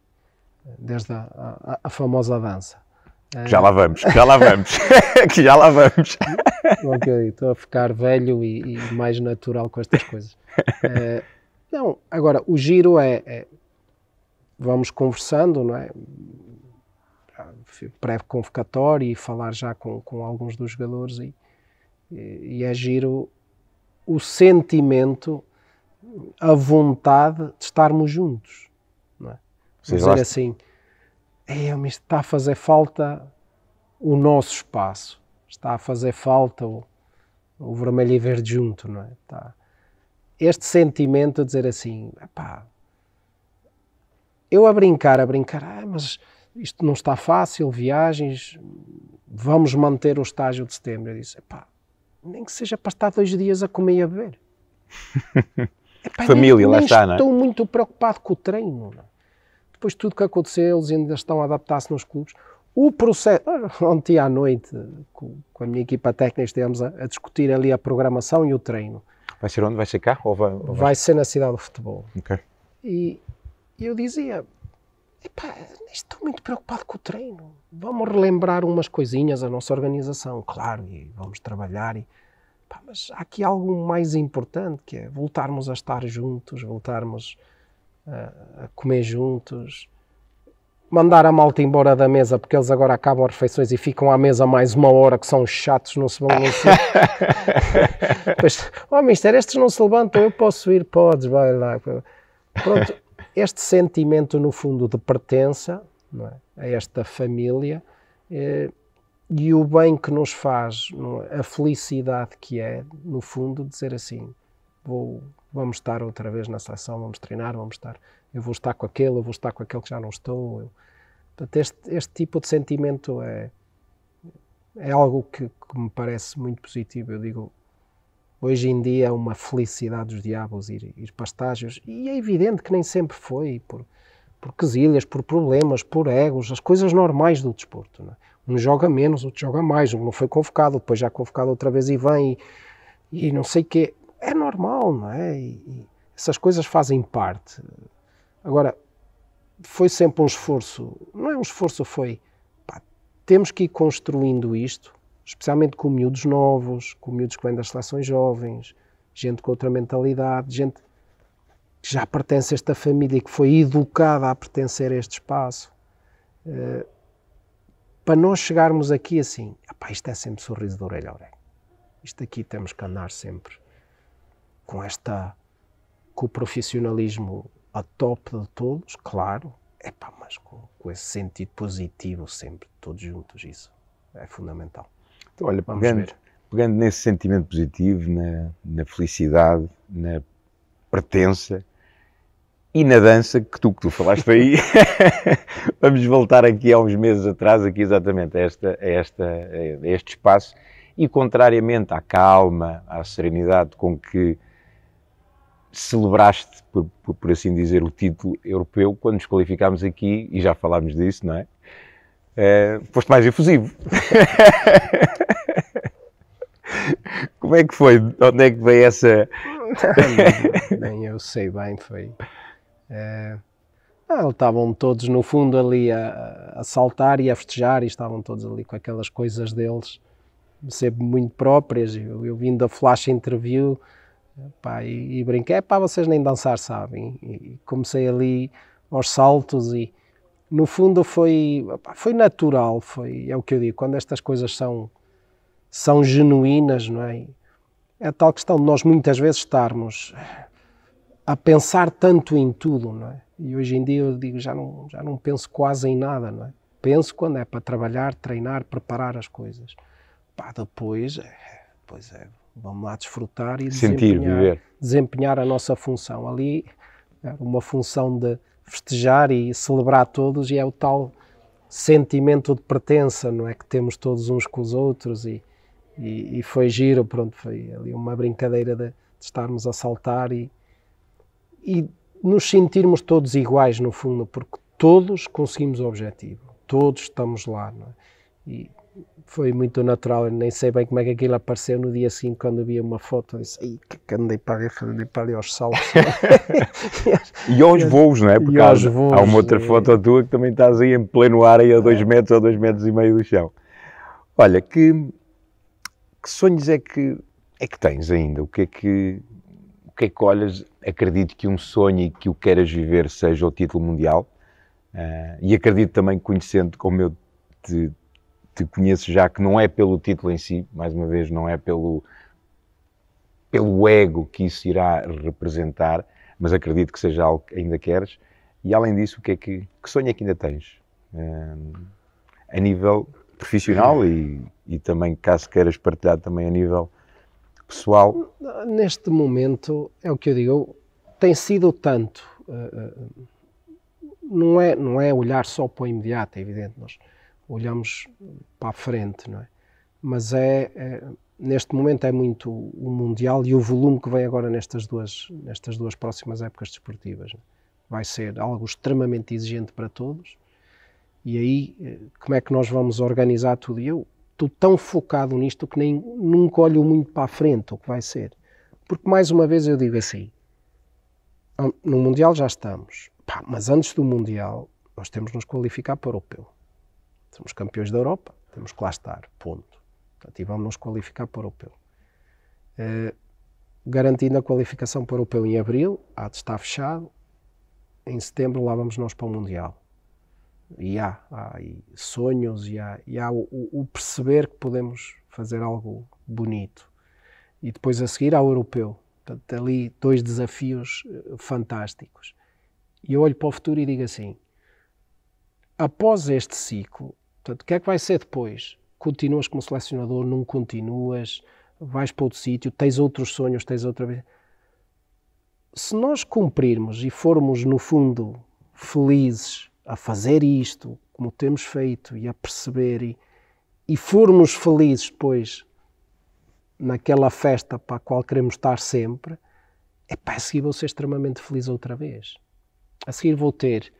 desde a, a, a famosa dança. Já lá vamos, já lá vamos, que já lá vamos. ok, estou a ficar velho e, e, mais natural com estas coisas. É, não, agora, o giro é, é, vamos conversando, não é? Pré-convocatório e falar já com, com alguns dos jogadores e, e, e agir o, o sentimento, a vontade de estarmos juntos. Não é? dizer assim, é, está a fazer falta o nosso espaço, está a fazer falta o, o vermelho e verde junto, não é? Está, este sentimento de dizer assim, pá, eu a brincar, a brincar, ah, mas isto não está fácil, viagens, vamos manter o estágio de setembro. Eu disse, pá, nem que seja para estar dois dias a comer e a beber. Epá, Família, nem, lá nem está, não é? Estou muito preocupado com o treino. Não? É? Depois tudo que aconteceu, eles ainda estão a adaptar-se nos clubes. O processo, ontem à noite, com, com a minha equipa técnica, estivemos a, a, discutir ali a programação e o treino. Vai ser onde? Vai ser cá? Ou vai, ou vai... vai ser na cidade do futebol. Okay. E eu dizia, epá, estou muito preocupado com o treino. Vamos relembrar umas coisinhas a nossa organização, claro, e vamos trabalhar. E, mas há aqui algo mais importante, que é voltarmos a estar juntos, voltarmos a, a comer juntos, mandar a malta embora da mesa porque eles agora acabam as refeições e ficam à mesa mais uma hora que são chatos, não se vão Depois, oh mister, estes não se levantam, eu posso ir, podes, vai lá. Pronto, este sentimento, no fundo, de pertença é? a esta família eh, e o bem que nos faz, é? a felicidade que é, no fundo, dizer assim: vou, vamos estar outra vez na seleção, vamos treinar, vamos estar. Eu vou estar com aquele, eu vou estar com aquele que já não estou. Eu, portanto, este, este tipo de sentimento é, é algo que, que me parece muito positivo. Eu digo, Hoje em dia é uma felicidade dos diabos ir, ir para estágios e é evidente que nem sempre foi por, por quesilhas, por problemas, por egos, as coisas normais do desporto. É? Um joga menos, outro joga mais, um não foi convocado, depois já convocado outra vez e vem e, e não sei o quê. É normal, não é? E, e essas coisas fazem parte. Agora, foi sempre um esforço, não é um esforço, foi pá, temos que ir construindo isto especialmente com miúdos novos, com miúdos que vêm das seleções jovens, gente com outra mentalidade, gente que já pertence a esta família e que foi educada a pertencer a este espaço. Uh, para nós chegarmos aqui assim, apá, isto é sempre sorriso de orelha a orelha. Isto aqui temos que andar sempre com esta, com o profissionalismo a top de todos, claro, epá, mas com, com esse sentido positivo sempre, todos juntos, isso é fundamental. Então, olha, pegando, pegando, nesse sentimento positivo, na, na, felicidade, na pertença e na dança que tu, que tu falaste aí, vamos voltar aqui há uns meses atrás, aqui exatamente a, esta, a, esta, a este espaço, e contrariamente à calma, à serenidade com que celebraste, por, por, por, assim dizer, o título europeu quando nos qualificámos aqui, e já falámos disso, não é? É, foste mais efusivo. Como é que foi? Onde é que veio essa. Nem eu sei bem, foi. É, ah, estavam todos no fundo ali a, a, saltar e a festejar, e estavam todos ali com aquelas coisas deles, sempre muito próprias. Eu, eu vim da flash interview pá, e, e brinquei, pá, vocês nem dançar sabem. E comecei ali aos saltos e no fundo foi, foi natural, foi, é o que eu digo, quando estas coisas são, são genuínas, não é? É a tal questão de nós muitas vezes estarmos a pensar tanto em tudo, não é? E hoje em dia eu digo, já não, já não penso quase em nada, não é? Penso quando é para trabalhar, treinar, preparar as coisas. Pá, depois, é, depois é, vamos lá desfrutar e Sentir, desempenhar, viver. desempenhar a nossa função. Ali, é uma função de festejar e celebrar todos e é o tal sentimento de pertença, não é? Que temos todos uns com os outros e, e, e foi giro, pronto, foi ali uma brincadeira de, de, estarmos a saltar e, e nos sentirmos todos iguais no fundo, porque todos conseguimos o objetivo, todos estamos lá, é? E, foi muito natural. Eu nem sei bem como é que aquilo apareceu no dia seguinte, quando vi uma foto. Eu disse, Ai, que andei para ali, andei para ali aos saltos. e aos voos, não é? Porque há, voos, há, uma outra foto tua que também estás aí em pleno ar, aí a dois metros ou dois metros e meio do chão. Olha, que, que sonhos é que, é que tens ainda? O que é que, o que é que olhas? Acredito que um sonho e que o queiras viver seja o título mundial. Uh, e acredito também, conhecendo como eu te, te conheço já que não é pelo título em si, mais uma vez, não é pelo, pelo ego que isso irá representar, mas acredito que seja algo que ainda queres. E além disso, o que é que, que sonho é que ainda tens um, a nível profissional e, e também, caso queiras partilhar também a nível pessoal? Neste momento, é o que eu digo, tem sido tanto. Uh, não, é, não é olhar só para o imediato, é evidente, olhamos para a frente, não é? Mas é, é neste momento é muito o Mundial e o volume que vem agora nestas duas, nestas duas próximas épocas desportivas. É? Vai ser algo extremamente exigente para todos. E aí, eh, como é que nós vamos organizar tudo? E eu estou tão focado nisto que nem nunca olho muito para a frente o que vai ser. Porque, mais uma vez, eu digo assim: no Mundial já estamos, Pá, mas antes do Mundial, nós temos de nos qualificar para o Europeu. Somos campeões da Europa, temos que lá estar, ponto. Portanto, e vamos nos qualificar para o Europeu. Uh, garantindo a qualificação para o Europeu em Abril, há de estar fechado. Em setembro lá vamos nós para o Mundial. E há, há e sonhos e há, e há o, o, perceber que podemos fazer algo bonito. E depois a seguir ao Europeu. Portanto, ali dois desafios eh, fantásticos. E eu olho para o futuro e digo assim: após este ciclo, portanto, o que é que vai ser depois? Continuas como selecionador, não continuas, vais para outro sítio, tens outros sonhos, tens outra vez. Se nós cumprirmos e formos, no fundo, felizes a fazer isto, como temos feito, e a perceber, e, e formos felizes depois naquela festa para a qual queremos estar sempre, é para a seguir vou ser extremamente feliz outra vez. A seguir vou ter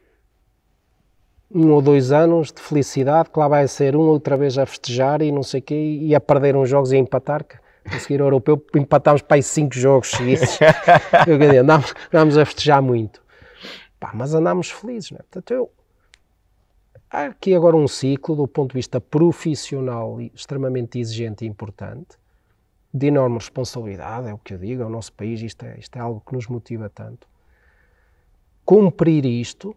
um ou dois anos de felicidade, que lá vai ser um outra vez a festejar e não sei o quê, e a perder uns jogos e a empatar, que a seguir ao europeu empatámos para aí cinco jogos seguidos. andámos, andámos a festejar muito. Pá, mas andámos felizes, não é? Portanto, eu, há aqui agora um ciclo do ponto de vista profissional extremamente exigente e importante, de enorme responsabilidade, é o que eu digo, é o nosso país, isto é, isto é algo que nos motiva tanto. Cumprir isto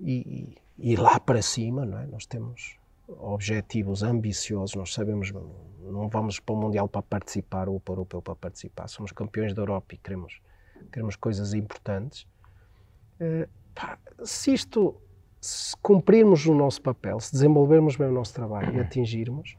e, e, lá para cima, não é? Nós temos objetivos ambiciosos, nós sabemos, não vamos para o Mundial para participar ou para o Europeu para participar, somos campeões da Europa e queremos, queremos coisas importantes. Uh, pá, se isto, se cumprirmos o nosso papel, se desenvolvermos bem o nosso trabalho e atingirmos,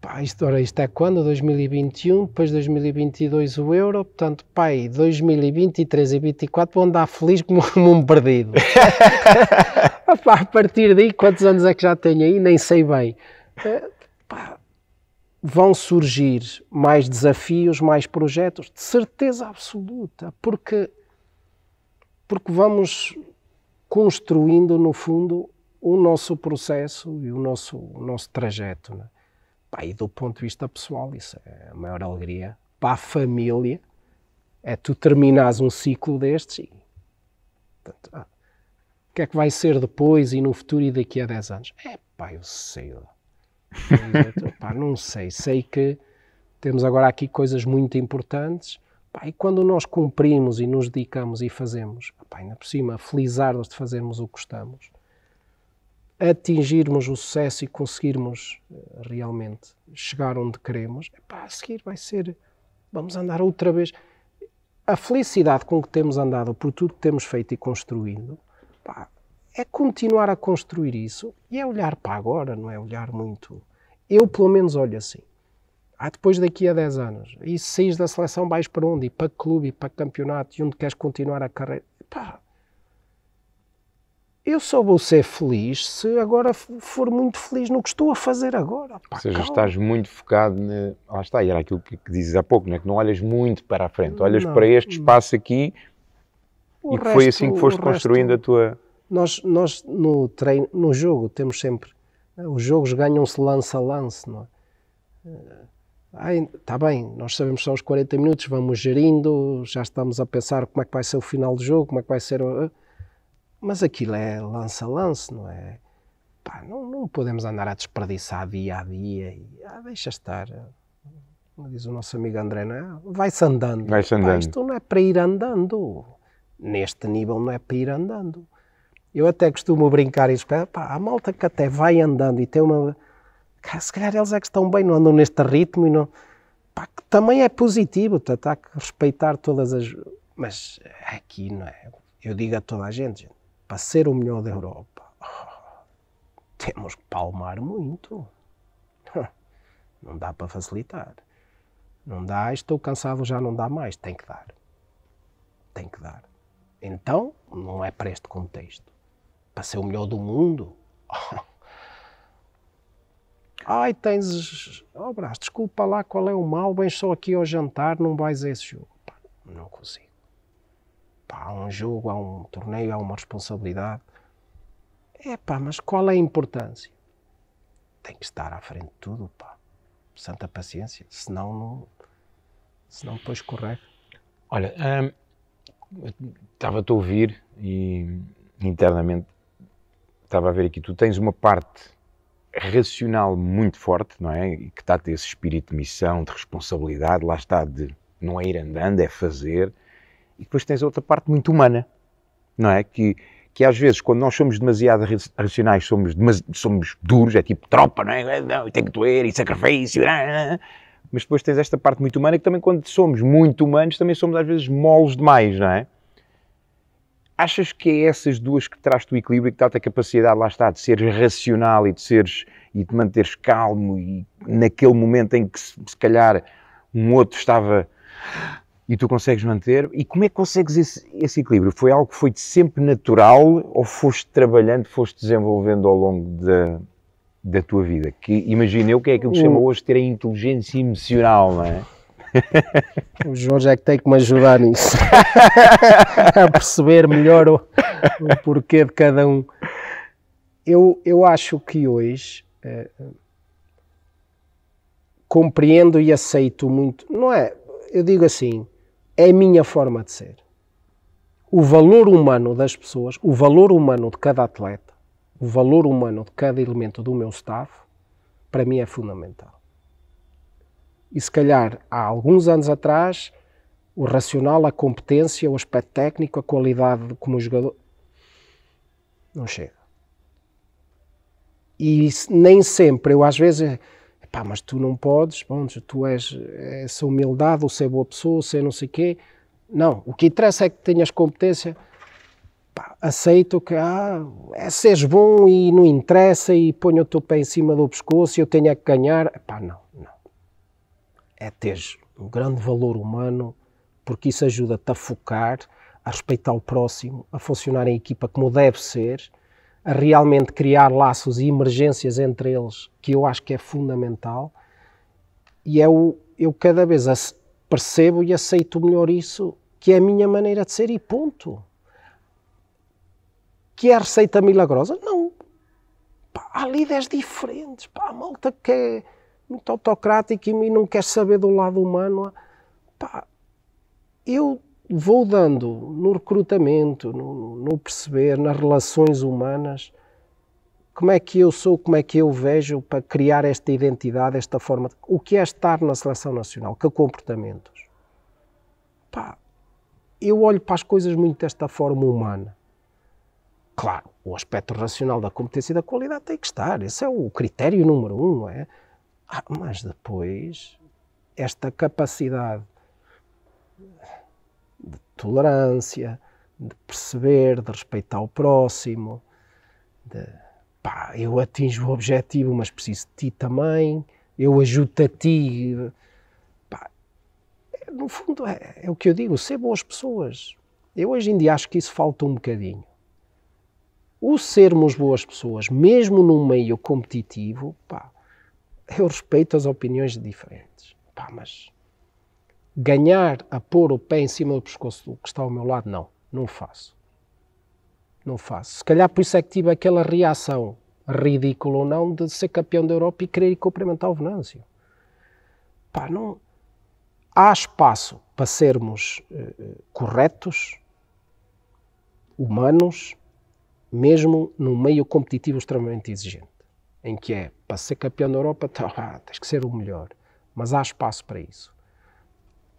Pá, isto, ora, isto é quando? 2021, depois 2022 o Euro, portanto, pai, 2023 e 2024 vão andar feliz como, um perdido. pá, a partir daí, quantos anos é que já tenho aí? Nem sei bem. Eh, pá, vão surgir mais desafios, mais projetos, de certeza absoluta, porque, porque vamos construindo, no fundo, o nosso processo e o nosso, o nosso trajeto. Não é? Pá, e do ponto de vista pessoal, isso é a maior alegria. Para a família, é tu terminares um ciclo destes e. Portanto, ah, o que é que vai ser depois e no futuro e daqui a 10 anos? É pá, eu sei. pá, não sei. Sei que temos agora aqui coisas muito importantes. Pá, e quando nós cumprimos e nos dedicamos e fazemos, pá, ainda por cima, felizarmos de fazermos o que gostamos, atingirmos o sucesso e conseguirmos eh, realmente chegar onde queremos, epá, a seguir vai ser, vamos andar outra vez. A felicidade com que temos andado por tudo que temos feito e construído, epá, é continuar a construir isso e é olhar para agora, não é olhar muito. Eu, pelo menos, olho assim. Ah, depois daqui a 10 anos, e se saís da seleção, vais para onde? E para clube, e para campeonato, e onde queres continuar a carreira? Epá, eu só vou ser feliz se agora for muito feliz no que estou a fazer agora. Pá, Ou seja, calma. estás muito focado, na... lá está, e era aquilo que, que dizes há pouco, né? que não olhas muito para a frente, olhas não, para este espaço aqui e resto, foi assim que foste construindo resto, a tua... Nós, nós no, treino, no jogo temos sempre, os jogos ganham-se lance a lance, não é? Está bem, nós sabemos só os 40 minutos, vamos gerindo, já estamos a pensar como é que vai ser o final do jogo, como é que vai ser... O, mas aquilo é lance a lance, não é? Pá, não, não podemos andar a desperdiçar dia a dia e ah, deixa estar. Como diz o nosso amigo André, não é? Vai-se andando. Vai-se andando. Pá, isto não é para ir andando. Neste nível não é para ir andando. Eu até costumo brincar e espero, pá, a malta que até vai andando e tem uma. Cara, se calhar eles é que estão bem, não andam neste ritmo e não. Pá, que também é positivo, tá, há que respeitar todas as. Mas aqui, não é? Eu digo a toda a gente, gente para ser o melhor da Europa, temos que palmar muito. Não dá para facilitar. Não dá, estou cansado, já não dá mais. Tem que dar. Tem que dar. Então, não é para este contexto. Para ser o melhor do mundo. Ai, tens. Oh, Brás, desculpa lá qual é o mal, vens só aqui ao jantar, não vais a esse jogo. Não consigo. Pá, há um jogo, há um torneio, há uma responsabilidade. É pá, mas qual é a importância? Tem que estar à frente de tudo, pá. Santa paciência, senão não. Senão depois escorrega. Olha, hum, estava-te a ouvir e internamente estava a ver aqui, tu tens uma parte racional muito forte, não é? E que está a ter esse espírito de missão, de responsabilidade, lá está, de não é ir andando, é fazer. E depois tens outra parte muito humana, não é? Que, que às vezes, quando nós somos demasiado racionais, somos, somos duros, é tipo tropa, não é? Não, tem que doer, e sacrifício, mas depois tens esta parte muito humana que também, quando somos muito humanos, também somos às vezes moles demais, não é? Achas que é essas duas que traz-te o equilíbrio e que dá-te a capacidade, lá está, de seres racional e de seres e de manteres calmo e naquele momento em que se, se calhar um outro estava e tu consegues manter? E como é que consegues esse, esse equilíbrio? Foi algo que foi sempre natural ou foste trabalhando, foste desenvolvendo ao longo da, da tua vida? Que imagina eu que é aquilo que se chama hoje ter a inteligência emocional, não é? O Jorge é que tem que me ajudar nisso. a perceber melhor o, o, porquê de cada um. Eu, eu acho que hoje eh, compreendo e aceito muito. Não é? Eu digo assim, é a minha forma de ser. O valor humano das pessoas, o valor humano de cada atleta, o valor humano de cada elemento do meu staff, para mim é fundamental. E se calhar há alguns anos atrás, o racional, a competência, o aspecto técnico, a qualidade como jogador, não chega. E nem sempre, eu às vezes, pá, mas tu não podes, bom, tu és essa humildade, o ser boa pessoa, o ser não sei quê. Não, o que interessa é que tenhas competência. Pá, aceito que ah, é seres bom e não interessa e ponho o teu pé em cima do pescoço e eu tenho que ganhar. Pá, não, não é ter um grande valor humano, porque isso ajuda-te a focar, a respeitar o próximo, a funcionar em equipa como deve ser, a realmente criar laços e emergências entre eles, que eu acho que é fundamental. E é o, eu cada vez percebo e aceito melhor isso, que é a minha maneira de ser e ponto. Que é a receita milagrosa? Não. Pá, há líderes diferentes. Pá, a malta que é muito autocrático e não quer saber do lado humano. Pá, eu vou dando no recrutamento, no, no, perceber, nas relações humanas, como é que eu sou, como é que eu vejo para criar esta identidade, esta forma. O que é estar na seleção nacional? Que comportamentos? Pá, eu olho para as coisas muito desta forma humana. Claro, o aspecto racional da competência e da qualidade tem que estar. Esse é o critério número um, não é? Ah, mas depois, esta capacidade de tolerância, de perceber, de respeitar o próximo, de pá, eu atinjo o objetivo, mas preciso de ti também, eu ajudo a ti. Pá, no fundo, é, é o que eu digo, ser boas pessoas. Eu hoje em dia acho que isso falta um bocadinho. O sermos boas pessoas, mesmo num meio competitivo, pá, eu respeito as opiniões diferentes. Pá, mas ganhar a pôr o pé em cima do pescoço do que está ao meu lado, não. Não faço. Não faço. Se calhar por isso é que tive aquela reação, ridícula ou não, de ser campeão da Europa e querer ir cumprimentar o Venâncio. Pá, não... Há espaço para sermos uh, corretos, humanos, mesmo num meio competitivo extremamente exigente em que é para ser campeão da Europa tá, ah, tens que ser o melhor, mas há espaço para isso.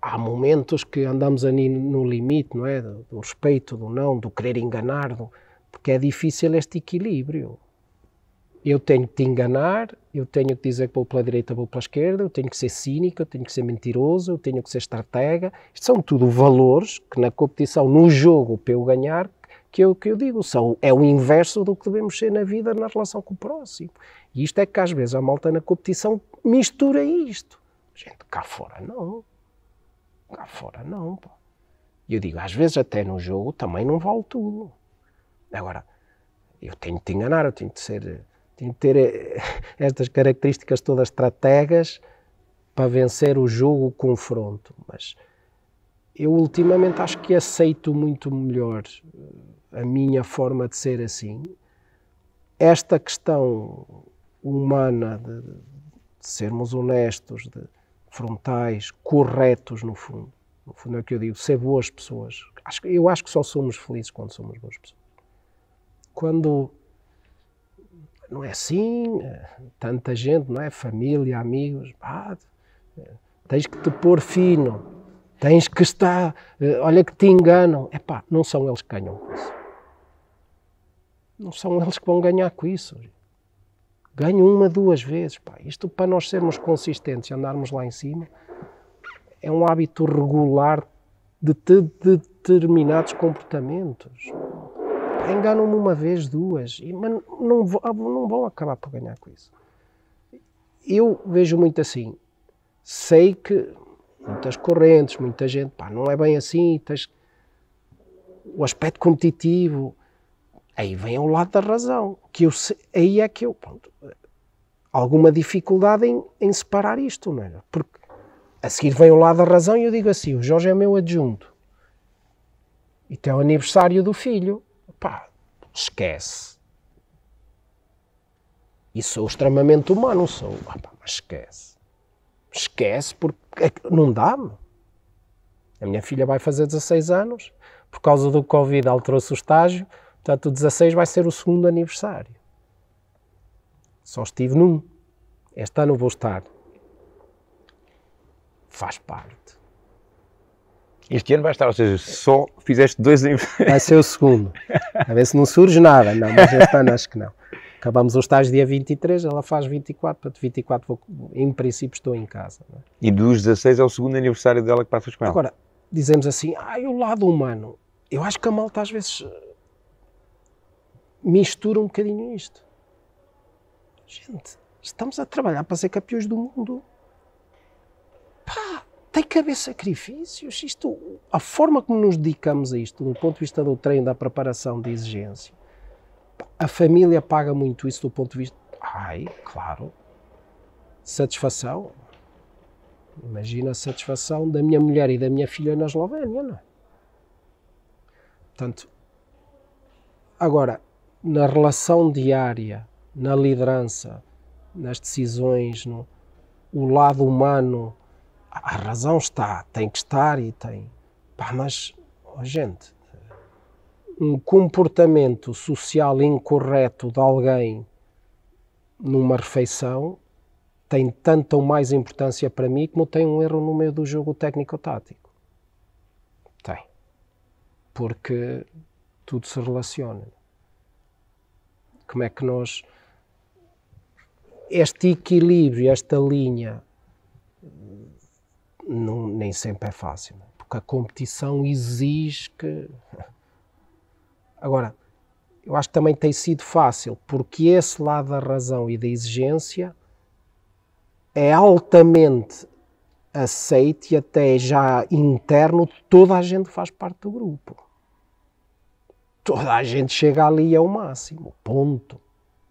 Há momentos que andamos ali no limite, não é? Do, respeito, do não, do querer enganar, do, porque é difícil este equilíbrio. Eu tenho que te enganar, eu tenho que dizer que vou pela direita, vou pela esquerda, eu tenho que ser cínico, eu tenho que ser mentiroso, eu tenho que ser estratega. Isto são tudo valores que na competição, no jogo, para eu ganhar, que eu, que eu digo, são, é o inverso do que devemos ser na vida na relação com o próximo. E isto é que às vezes a malta na competição mistura isto. Gente, cá fora não. Cá fora não, pá. E eu digo, às vezes até no jogo também não vale tudo. Agora, eu tenho de te enganar, eu tenho de ser, tenho de ter eh, estas características todas estrategas para vencer o jogo, o confronto. Mas eu ultimamente acho que aceito muito melhor eh, a minha forma de ser assim. Esta questão humana de, de sermos honestos, de frontais, corretos no fundo. No fundo é o que eu digo, ser boas pessoas. Acho, eu acho que só somos felizes quando somos boas pessoas. Quando não é assim, eh, tanta gente, não é? Família, amigos, eh, tens que te pôr fino, tens que estar, eh, olha que te enganam. É pá, não são eles que ganham com isso. Não são eles que vão ganhar com isso. Ganho uma, duas vezes. Pá. Isto para nós sermos consistentes e andarmos lá em cima é um hábito regular de, de, de determinados comportamentos. Enganam-me uma vez, duas, e, mas não, não vão acabar por ganhar com isso. Eu vejo muito assim. Sei que muitas correntes, muita gente, pá, não é bem assim, tens o aspecto competitivo, aí vem ao lado da razão, que eu aí é que eu, pronto, alguma dificuldade em, em separar isto, não é? Porque a seguir vem ao lado da razão e eu digo assim, o Jorge é meu adjunto, e tem o aniversário do filho, pá, esquece. E sou extremamente humano, sou, ah, pá, mas esquece. Esquece porque é não dá-me. A minha filha vai fazer 16 anos, por causa do Covid alterou-se o estágio, portanto o 16 vai ser o segundo aniversário. Só estive num. Este ano vou estar. Faz parte. Este ano vai estar, ou seja, só fizeste dois aniversários. Vai ser o segundo. A ver se não surge nada. Não, mas este ano acho que não. Acabamos o estágio dia 23, ela faz 24, portanto 24 vou, em princípio estou em casa. É? E dos 16 é o segundo aniversário dela que passas com ela? Agora, dizemos assim, ah, o lado humano. Eu acho que a malta às vezes mistura um bocadinho isto. Gente, estamos a trabalhar para ser campeões do mundo. Pá, tem que haver sacrifícios. Isto, a forma como nos dedicamos a isto, do ponto de vista do treino, da preparação, da exigência, a família paga muito isso do ponto de vista. Ai, claro. Satisfação. Imagina a satisfação da minha mulher e da minha filha na Eslovénia, não é? Portanto, agora, na relação diária, na liderança, nas decisões, no, o lado humano, a razão está, tem que estar e tem. Pá, mas, oh, gente, um comportamento social incorreto de alguém numa refeição tem tanta ou mais importância para mim como tem um erro no meio do jogo técnico-tático. Tem. Porque tudo se relaciona. Como é que nós. Este equilíbrio, esta linha, não, nem sempre é fácil. Porque a competição exige que Agora, eu acho que também tem sido fácil, porque esse lado da razão e da exigência é altamente aceite e até já interno, toda a gente faz parte do grupo. Toda a gente chega ali ao máximo, ponto.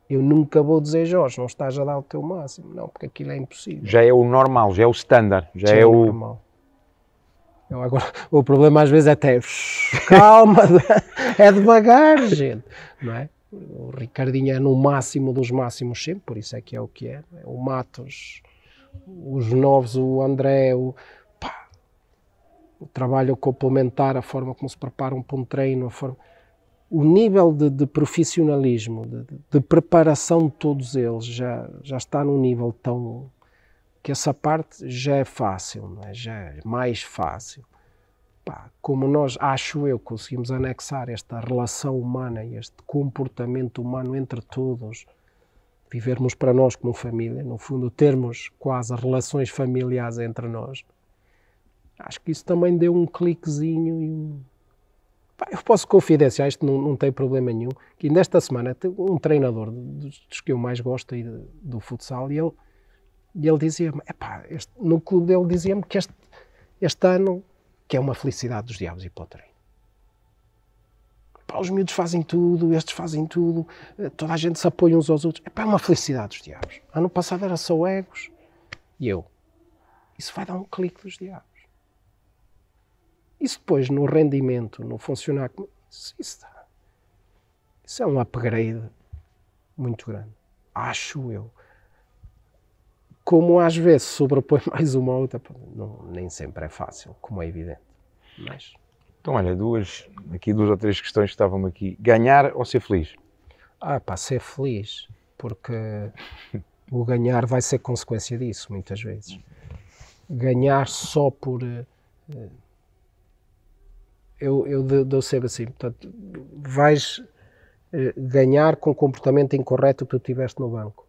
Eu nunca vou dizer, Jorge, não estás a dar o teu máximo. Não, porque aquilo é impossível. Já é o normal, já é o standard, já, é, é, o... Normal. Eu agora, o problema às vezes é até calma, é devagar, gente, não é? O Ricardinho é no máximo dos máximos sempre, por isso é que é o que é. é? O Matos, os novos, o André, o, pá, o trabalho complementar, a forma como se preparam para um treino, a forma, o nível de, de profissionalismo, de, de, preparação de todos eles já, já está num nível tão que essa parte já é fácil, é? já é mais fácil. Pá, como nós, acho eu, conseguimos anexar esta relação humana e este comportamento humano entre todos, vivermos para nós como família, no fundo, termos quase relações familiares entre nós, acho que isso também deu um cliquezinho e um. Eu posso confidenciar, isto não, não tem problema nenhum, que nesta semana um treinador dos que eu mais gosto aí do futsal e ele, e ele dizia-me, no clube dele dizia-me que este, este ano que é uma felicidade dos diabos ir para o treino. Pá, os miúdos fazem tudo, estes fazem tudo, eh, toda a gente se apoia uns aos outros. É uma felicidade dos diabos. Ano passado era só egos e eu. Isso vai dar um clique dos diabos. Isso depois no rendimento, no funcionar, isso, isso, isso é um upgrade muito grande. Acho eu. Como às vezes sobrepõe mais uma outra, não, nem sempre é fácil, como é evidente. Mas... Então, olha, duas, aqui duas ou três questões que estavam aqui. Ganhar ou ser feliz? Ah, pá, ser feliz, porque o ganhar vai ser consequência disso, muitas vezes. Ganhar só por. Uh, eu, eu dou sempre assim, portanto, vais uh, ganhar com o comportamento incorreto que tu tiveste no banco.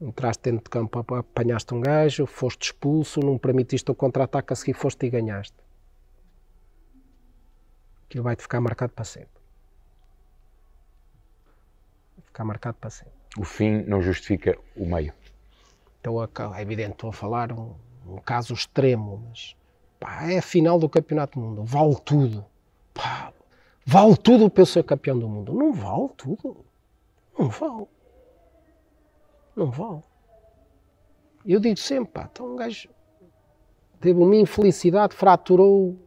Entraste dentro de campo, apanhaste um gajo, foste expulso, não permitiste o contra-ataque a seguir, foste e ganhaste. Aquilo vai-te ficar marcado para sempre. Vai ficar marcado para sempre. O fim não justifica o meio. Então, é evidente, estou a falar um, um caso extremo, mas Pá, é a final do Campeonato do Mundo, vale tudo. Pá, vale tudo para eu ser campeão do mundo. Não vale tudo. Não vale. Não vale. Eu digo sempre, pá, então um gajo teve uma infelicidade, fraturou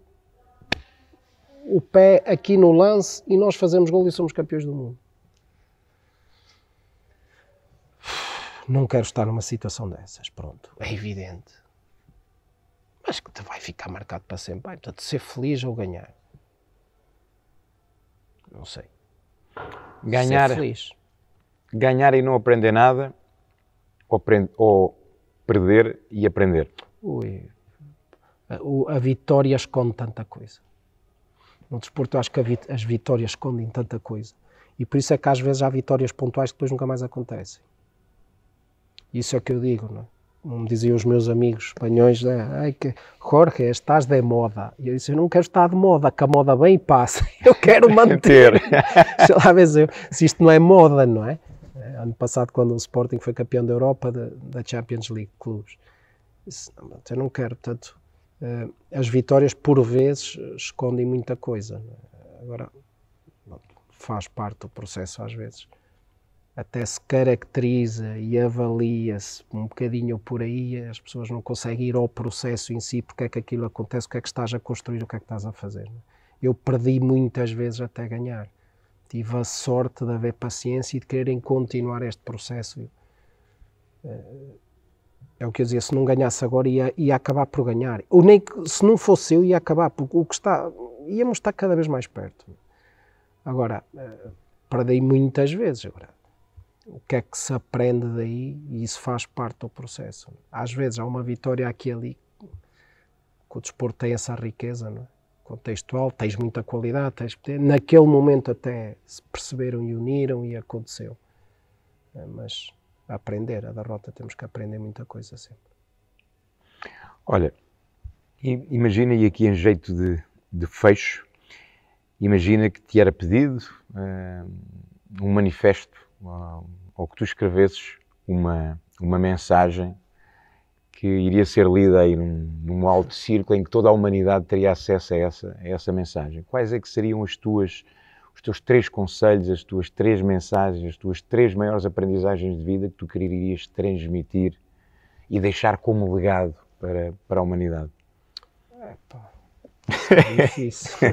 o pé aqui no lance e nós fazemos gol e somos campeões do mundo. Não quero estar numa situação dessas, pronto, é evidente mas que te vai ficar marcado para sempre. Vai, portanto, ser feliz ou ganhar. Não sei. Ganhar, ganhar e não aprender nada, ou, ou perder e aprender. Ui, a, a, vitória esconde tanta coisa. No desporto, eu acho que as vitórias escondem tanta coisa. E por isso é que às vezes há vitórias pontuais que depois nunca mais acontecem. Isso é o que eu digo, não é? Como diziam os meus amigos espanhóis, né? Ai, que, Jorge, estás de moda. E eu disse, eu não quero estar de moda, que a moda vem e passa. Eu quero manter. Sei lá, ver se isto não é moda, não é? é? Ano passado, quando o Sporting foi campeão da Europa, da Champions League Clubes. Disse, não, eu não quero, tanto uh, as vitórias, por vezes, escondem muita coisa. Agora, faz parte do processo, às vezes até se caracteriza e avalia-se um bocadinho por aí, as pessoas não conseguem ir ao processo em si, porque é que aquilo acontece, o que é que estás a construir, o que é que estás a fazer. Eu perdi muitas vezes até ganhar. Tive a sorte de haver paciência e de quererem continuar este processo. Eh, é o que eu dizia, se não ganhasse agora ia, ia acabar por ganhar. Ou nem se não fosse eu ia acabar, porque o que está, íamos estar cada vez mais perto. Agora, eh, perdi muitas vezes. Agora, o que é que se aprende daí e isso faz parte do processo. Às vezes há uma vitória aqui e ali, que o desporto tem essa riqueza, não é? contextual, tens muita qualidade, tens, naquele momento até se perceberam e uniram e aconteceu. É, mas a aprender, a derrota temos que aprender muita coisa sempre. Olha, imagina e aqui em jeito de, de fecho, imagina que te era pedido uh, um manifesto ou que tu escrevesses uma, uma mensagem que iria ser lida aí num, num alto círculo em que toda a humanidade teria acesso a essa, a essa mensagem. Quais é que seriam as tuas, os teus três conselhos, as tuas três mensagens, as tuas três maiores aprendizagens de vida que tu querias transmitir e deixar como legado para, para a humanidade? É, pá. É difícil.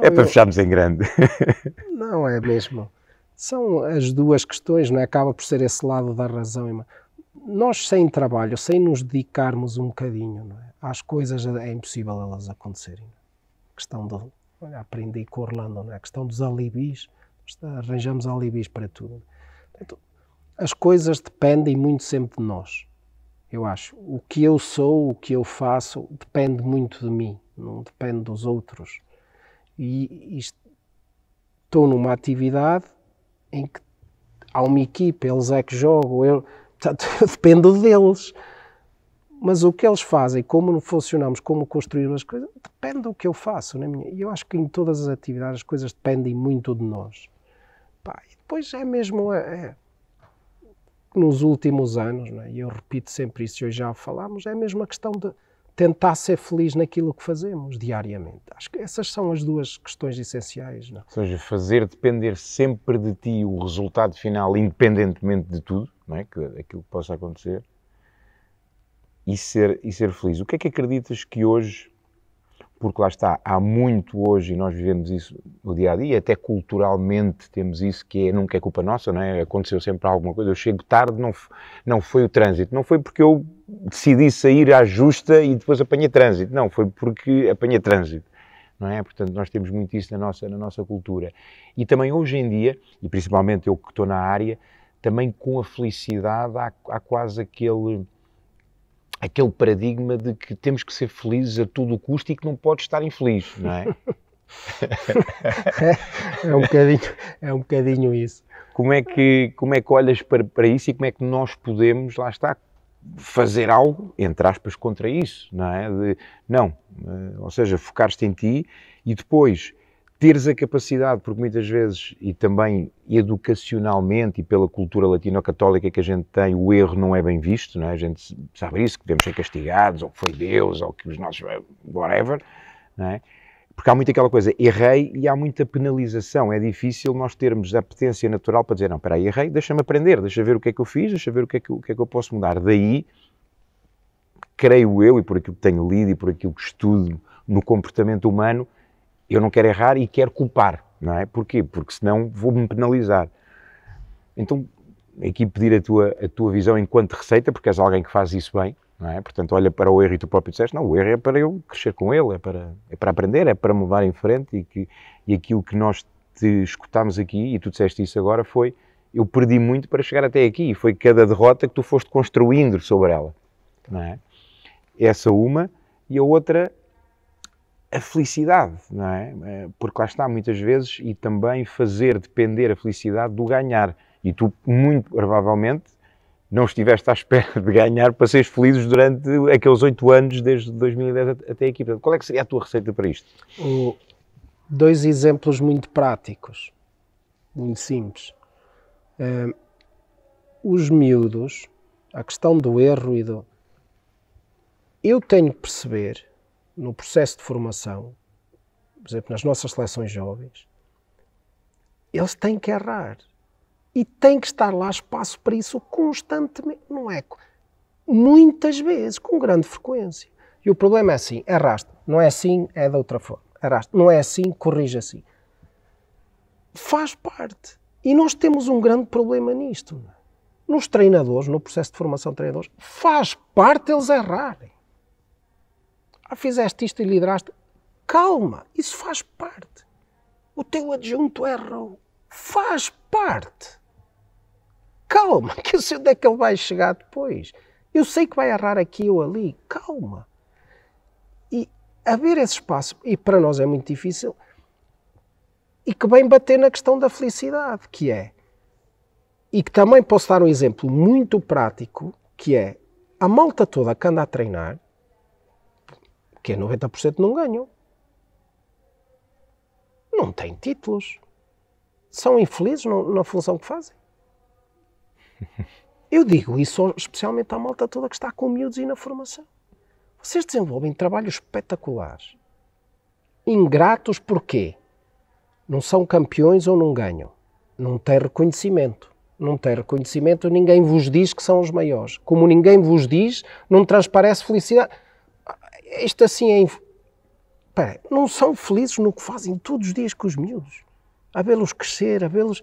Não, é para eu... fecharmos em grande. Não, é mesmo. São as duas questões, não é? Acaba por ser esse lado da razão. Nós, sem trabalho, sem nos dedicarmos um bocadinho é? às coisas, é impossível elas acontecerem. A questão do. Olha, aprendi com Orlando, não é? A questão dos alibis. Arranjamos alibis para tudo. Portanto, as coisas dependem muito sempre de nós. Eu acho. O que eu sou, o que eu faço, depende muito de mim, não depende dos outros e, estou numa atividade em que há uma equipa, eles é que jogam, eu, portanto, eu dependo deles. Mas o que eles fazem, como funcionamos, como construímos as coisas, depende do que eu faço. Né? E eu acho que em todas as atividades as coisas dependem muito de nós. Pá, e depois é mesmo. É, é, nos últimos anos, né? e eu repito sempre isso, hoje já falámos, é mesmo a questão de tentar ser feliz naquilo que fazemos diariamente. Acho que essas são as duas questões essenciais. Não? É? Ou seja, fazer depender sempre de ti o resultado final, independentemente de tudo, não é? que, aquilo que possa acontecer, e ser, e ser feliz. O que é que acreditas que hoje, porque lá está, há muito hoje, e nós vivemos isso no dia a dia, até culturalmente temos isso, que é, nunca é culpa nossa, não é? Aconteceu sempre alguma coisa, eu chego tarde, não, não foi o trânsito, não foi porque eu decidi sair à justa e depois apanhei trânsito, não, foi porque apanhei trânsito. Não é? Portanto, nós temos muito isso na nossa, na nossa cultura. E também hoje em dia, e principalmente eu que estou na área, também com a felicidade há, há quase aquele aquele paradigma de que temos que ser felizes a todo o custo e que não pode estar infeliz, não é? é, um bocadinho, é um bocadinho isso. Como é que, como é que olhas para, para isso e como é que nós podemos, lá está, fazer algo, entre aspas, contra isso, não é? De, não, eh, ou seja, focar-te em ti e depois teres a capacidade, porque muitas vezes, e também educacionalmente e pela cultura latino-católica que a gente tem, o erro não é bem visto, não é? a gente sabe isso, que devemos ser castigados, ou que foi Deus, ou que os nossos, whatever, não é? Porque há muito aquela coisa, errei e há muita penalização. É difícil nós termos a potência natural para dizer, não, espera aí, errei, deixa-me aprender, deixa ver o que é que eu fiz, deixa ver o que é que, o que, é que eu posso mudar. Daí, creio eu, e por aquilo que tenho lido e por aquilo que estudo no comportamento humano, eu não quero errar e quero culpar, não é? Porquê? Porque senão vou-me penalizar. Então, aqui pedir a tua, a tua visão enquanto receita, porque és alguém que faz isso bem, não é? Portanto, olha para o erro e tu próprio disseste, não, o erro é para eu crescer com ele, é para, é para aprender, é para mudar em frente e, que, e aquilo que nós te escutámos aqui, e tu disseste isso agora, foi eu perdi muito para chegar até aqui, e foi cada derrota que tu foste construindo sobre ela, não é? Essa uma, e a outra a felicidade, não é? Eh, porque lá está muitas vezes e também fazer depender a felicidade do ganhar. E tu, muito provavelmente, não estiveste à espera de ganhar para seres felizes durante aqueles oito anos, desde 2010 até aqui. Portanto, qual é que seria a tua receita para isto? Dois exemplos muito práticos, muito simples. Uh, os miúdos, a questão do erro e do. Eu tenho que perceber no processo de formação, por exemplo, nas nossas seleções jovens, eles têm que errar. E tem que estar lá espaço para isso constantemente. Não é? Muitas vezes, com grande frequência. E o problema é assim: erraste. Não é assim, é de outra forma. Erraste. Não é assim, corrige assim. Faz parte. E nós temos um grande problema nisto. Nos treinadores, no processo de formação de treinadores, faz parte eles errarem fizeste isto e lideraste. Calma, isso faz parte. O teu adjunto errou. Faz parte. Calma, que eu sei onde é que ele vai chegar depois. Eu sei que vai errar aqui ou ali. Calma. E haver esse espaço, e para nós é muito difícil, e que vem bater na questão da felicidade, que é, e que também posso dar um exemplo muito prático, que é a malta toda que anda a treinar, que é 90% não ganham. Não têm títulos. São infelizes na função que fazem. Eu digo isso especialmente à malta toda que está com miúdos e na formação. Vocês desenvolvem trabalhos espetaculares. Ingratos porquê? Não são campeões ou não ganham. Não têm reconhecimento. Não têm reconhecimento, ninguém vos diz que são os maiores. Como ninguém vos diz, não transparece felicidade isto assim é. Não são felizes no que fazem todos os dias com os miúdos. A vê-los crescer, a vê-los.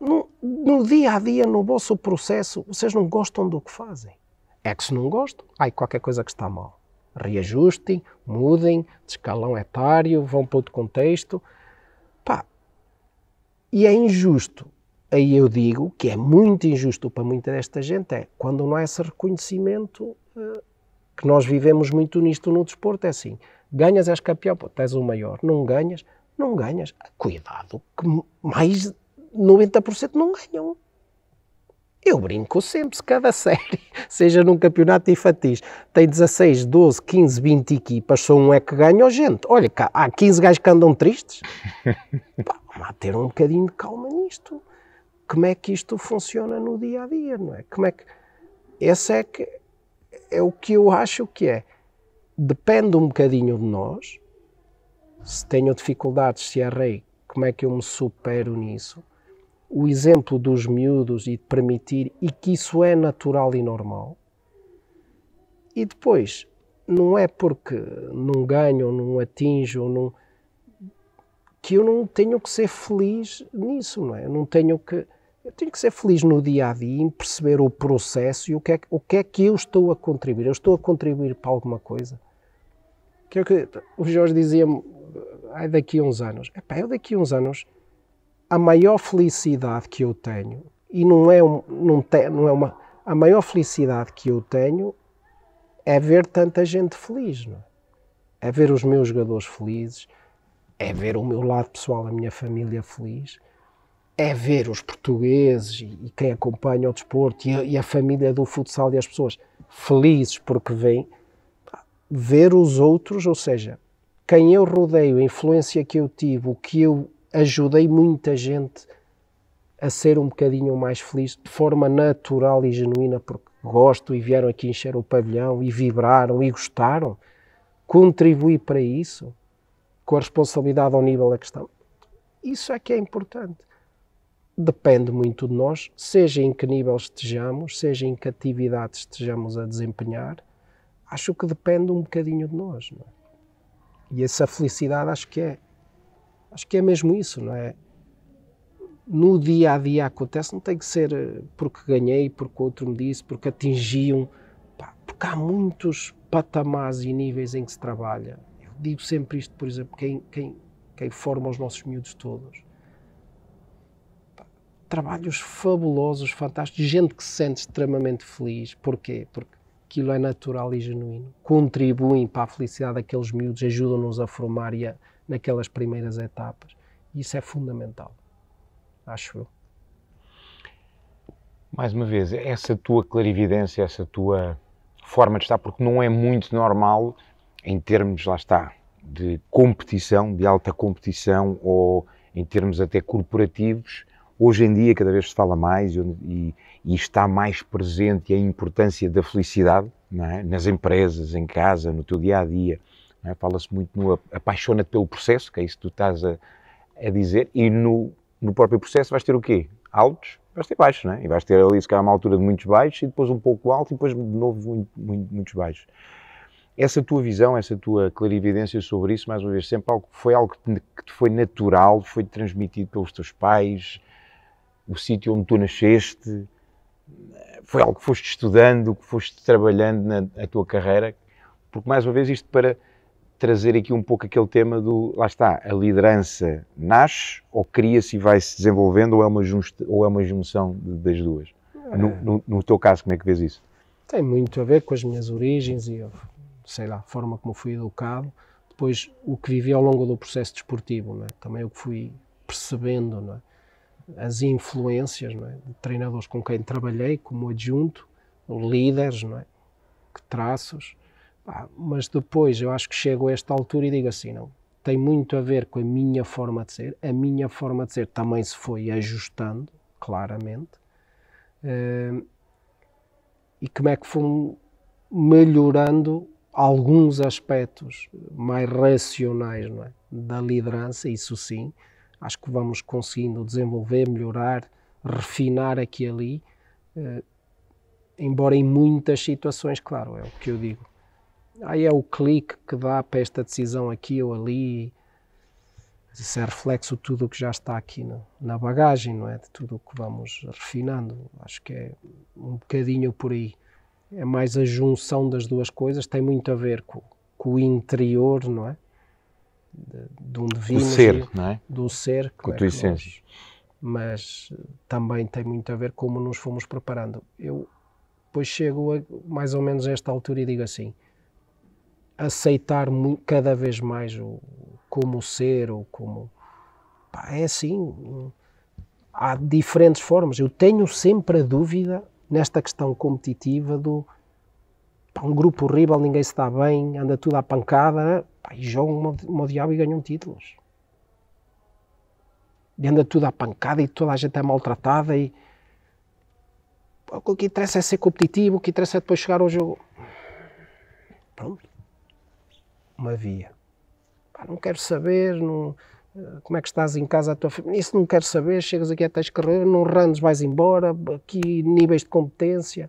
No, no, dia a dia, no vosso processo, vocês não gostam do que fazem. É que se não gostam, há qualquer coisa que está mal. Reajustem, mudem, de escalão etário, vão para outro contexto. Pá. E é injusto. Aí eu digo que é muito injusto para muita desta gente é quando não há esse reconhecimento. Uh, que nós vivemos muito nisto no desporto, é assim, ganhas és campeão, pô, és o maior, não ganhas, não ganhas, cuidado, que mais 90% não ganham. Eu brinco sempre, se cada série, seja num campeonato infantis, tem 16, 12, 15, 20 equipas, só um é que ganha, oh, gente, olha, cá, há 15 gajos que andam tristes. Pá, vamos ter um bocadinho de calma nisto. Como é que isto funciona no dia a dia, não é? Como é que. Esse é que é o que eu acho que é. Depende um bocadinho de nós. Se tenho dificuldades, se errei, como é que eu me supero nisso? o exemplo dos miúdos e de permitir e que isso é natural e normal. E depois, não é porque não ganho, não atinjo, não, que eu não tenho que ser feliz nisso, não é? Eu não tenho que eu tenho que ser feliz no dia a dia em perceber o processo e o que é, o que, é que eu estou a contribuir. Eu estou a contribuir para alguma coisa. Que é que o Jorge dizia-me daqui a uns anos. Epá, eu daqui a uns anos a maior felicidade que eu tenho, e não é, um, não, te, não é uma. A maior felicidade que eu tenho é ver tanta gente feliz, não é? é ver os meus jogadores felizes, é ver o meu lado pessoal, a minha família feliz, é ver os portugueses e, quem acompanha o desporto e a, e a, família do futsal e as pessoas felizes porque vêm, ver os outros, ou seja, quem eu rodeio, a influência que eu tive, o que eu ajudei muita gente a ser um bocadinho mais feliz de forma natural e genuína, porque gosto e vieram aqui encher o pavilhão e vibraram e gostaram. Contribuir para isso, com a responsabilidade ao nível da questão. Isso é que é importante. Depende muito de nós, seja em que nível estejamos, seja em que atividade estejamos a desempenhar, acho que depende um bocadinho de nós. É? E essa felicidade acho que é Acho que é mesmo isso, não é? No dia a dia acontece, não tem que ser eh, porque ganhei, porque outro me disse, porque atingiam, pá, porque há muitos patamares e níveis em que se trabalha. Eu digo sempre isto, por exemplo, quem, quem, quem forma os nossos miúdos todos. Trabalhos fabulosos, fantásticos, gente que se sente extremamente feliz. Porquê? Porque aquilo é natural e genuíno. Contribuem para a felicidade daqueles miúdos, ajudam-nos a formar e a naquelas primeiras etapas. Isso é fundamental, acho eu. Mais uma vez, essa tua clarividência, essa tua forma de estar, porque não é muito normal em termos, lá está, de competição, de alta competição ou em termos até corporativos, hoje em dia cada vez se fala mais e, e está mais presente a importância da felicidade é? nas empresas, em casa, no teu dia a dia. É? Fala-se muito no apaixona-te pelo processo, que é isso que tu estás a, a dizer, e no, no próprio processo vais ter o quê? Altos, vais ter baixos, é? E vais ter ali, se calhar, uma altura de muitos baixos e depois um pouco alto e depois de novo muito, muito, muitos baixos. Essa tua visão, essa tua clarividência sobre isso, mais uma vez, sempre algo, foi algo que te foi natural, foi transmitido pelos teus pais, o sítio onde tu nasceste, foi algo que foste estudando, que foste trabalhando na, na tua carreira, porque mais uma vez isto para trazer aqui um pouco aquele tema do, lá está, a liderança nasce ou cria-se e vai-se desenvolvendo ou é uma, justa, ou é uma junção das duas? É. No, no, no, teu caso, como é que vês isso? Tem muito a ver com as minhas origens e, sei lá, a forma como fui educado, depois o que vivi ao longo do processo desportivo, é? também o que fui percebendo, não é? As influências não é? de treinadores com quem trabalhei como adjunto, líderes, não é? que traços, mas depois eu acho que chego a esta altura e digo assim, não, tem muito a ver com a minha forma de ser, a minha forma de ser também se foi ajustando, claramente, uh, e como é que fui melhorando alguns aspectos mais racionais é? da liderança, isso sim, acho que vamos conseguindo desenvolver, melhorar, refinar aqui e ali, uh, embora em muitas situações, claro, é o que eu digo, aí é o clique que dá para esta decisão aqui ou ali. Isso é reflexo de tudo o que já está aqui no, na bagagem, não é? De tudo o que vamos refinando. Acho que é um bocadinho por aí. É mais a junção das duas coisas, tem muito a ver com, com o interior, não é? De, de onde vimos. Do ser, não é? Do ser. Com a tua essência. Mas também tem muito a ver como nos fomos preparando. Eu depois chego a, mais ou menos a esta altura e digo assim, aceitar cada vez mais o, como ser ou como. Pá, é assim. há diferentes formas. Eu tenho sempre a dúvida nesta questão competitiva do pá, um grupo horrível, ninguém se dá bem, anda tudo à pancada pá, e jogam o diabo e ganham títulos. E anda tudo à pancada e toda a gente é maltratada e o que interessa é ser competitivo, o que interessa é depois chegar ao jogo. Pronto. Uma via. Pá, não quero saber, não como é que estás em casa, a tua família, isso não quero saber, chegas aqui até carreira, não randes, vais embora, aqui níveis de competência,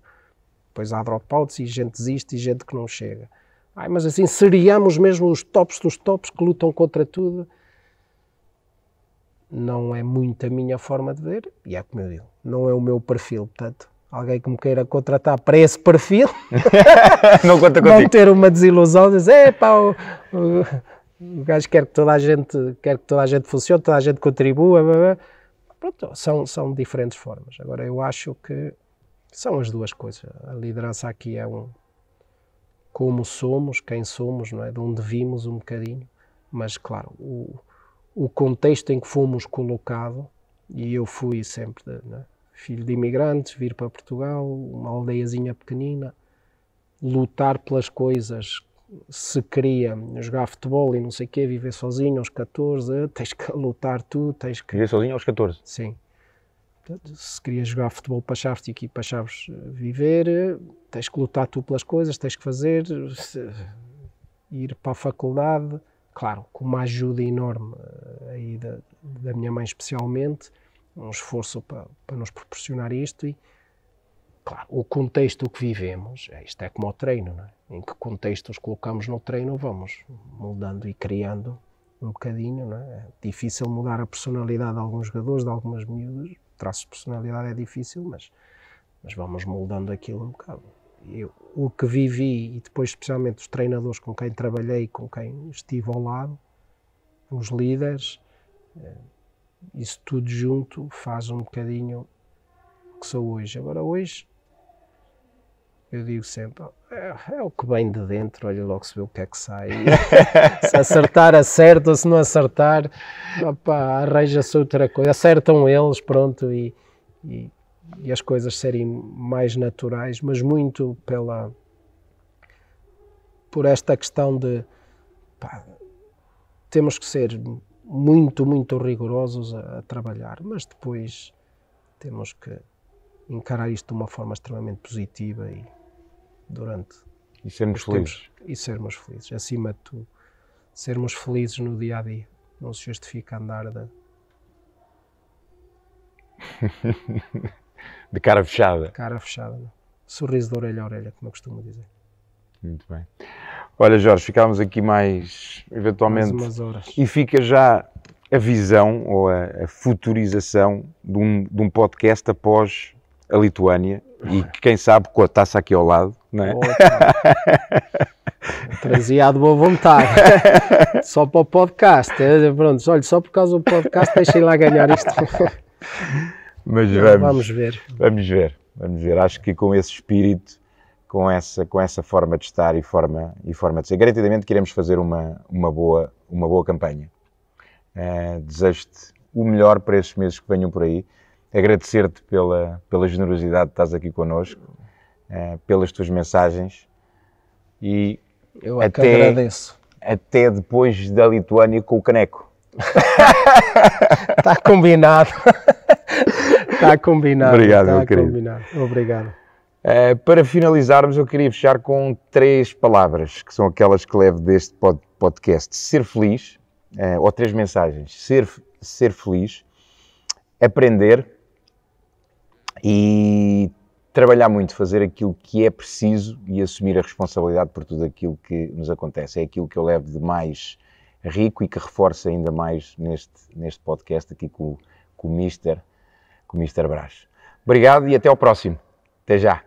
depois há dropouts e gente desiste e gente que não chega. Ai, mas assim, seriamos mesmo os tops dos tops que lutam contra tudo? Não é muito a minha forma de ver, e é como eu digo, não é o meu perfil, portanto, alguém que me queira contratar para esse perfil, não, conta não ter uma desilusão, dizer, epá, o, o o gajo quer que toda a gente, quer que toda a gente funcione, toda a gente contribua. Blá, blá. Pronto, são, são diferentes formas. Agora, eu acho que são as duas coisas. A liderança aqui é um como somos, quem somos, não é? de onde vimos um bocadinho, mas claro, o, o contexto em que fomos colocados, e eu fui sempre é? filho de imigrantes, vir para Portugal, uma aldeiazinha pequenina, lutar pelas coisas se queria jogar futebol e não sei o quê, viver sozinho aos 14, tens que lutar tu, tens que... Viver sozinho aos 14? Sim. Se querias jogar futebol para Chaves e aqui para Chaves viver, tens que lutar tu pelas coisas, tens que fazer, ir para a faculdade, claro, com uma ajuda enorme eh, aí da, da minha mãe especialmente, um esforço para, para nos proporcionar isto e, claro, o contexto que vivemos, isto é como o treino, é? em que contexto os colocamos no treino, vamos moldando e criando um bocadinho. É? é difícil mudar a personalidade de alguns jogadores, de algumas miúdas. Traços de personalidade é difícil, mas, mas vamos moldando aquilo um bocado. Eu, o que vivi, e depois especialmente os treinadores com quem trabalhei, com quem estive ao lado, os líderes, eh, isso tudo junto faz um bocadinho o que sou hoje. Agora, hoje, eu digo sempre, é, é, o que vem de dentro, olha logo se vê o que é que sai. se acertar, acerta, se não acertar, arranja-se outra coisa. Acertam eles, pronto, e, e, e, as coisas serem mais naturais, mas muito pela por esta questão de pá, temos que ser muito, muito rigorosos a, a trabalhar, mas depois temos que encarar isto de uma forma extremamente positiva e durante e sermos felizes. e sermos felizes. Acima de tudo sermos felizes no dia a dia. Não se justifica andar de de cara fechada. Cara fechada não. sorriso de orelha a orelha como eu costumo dizer. Muito bem. Olha Jorge ficámos aqui mais eventualmente mais umas horas. e fica já a visão ou a, a futurização de um, de um podcast após a Lituânia e quem sabe com a taça aqui ao lado, não é? Trazia de boa vontade. só para o podcast. É, pronto, olha, só por causa do podcast deixem lá ganhar isto. Mas vamos, vamos ver. Vamos ver, vamos ver. Acho que com esse espírito, com essa, com essa forma de estar e forma, e forma de ser, garantidamente queremos fazer uma, uma, boa, uma boa campanha. Uh, Desejo-te o melhor para estes meses que venham por aí agradecer-te pela, pela generosidade de estás aqui connosco, uh, pelas tuas mensagens e eu é até, agradeço. Até depois da Lituânia com o caneco. Está combinado. Está combinado. Obrigado, tá meu querido. Combinado. Obrigado. Uh, para finalizarmos, eu queria fechar com três palavras, que são aquelas que levo deste podcast. Ser feliz, uh, ou três mensagens. Ser, ser feliz, aprender e trabalhar muito, fazer aquilo que é preciso e assumir a responsabilidade por tudo aquilo que nos acontece. É aquilo que eu levo de mais rico e que reforça ainda mais neste, neste podcast aqui com, com o Mister, com o Mister Brás. Obrigado e até ao próximo. Até já.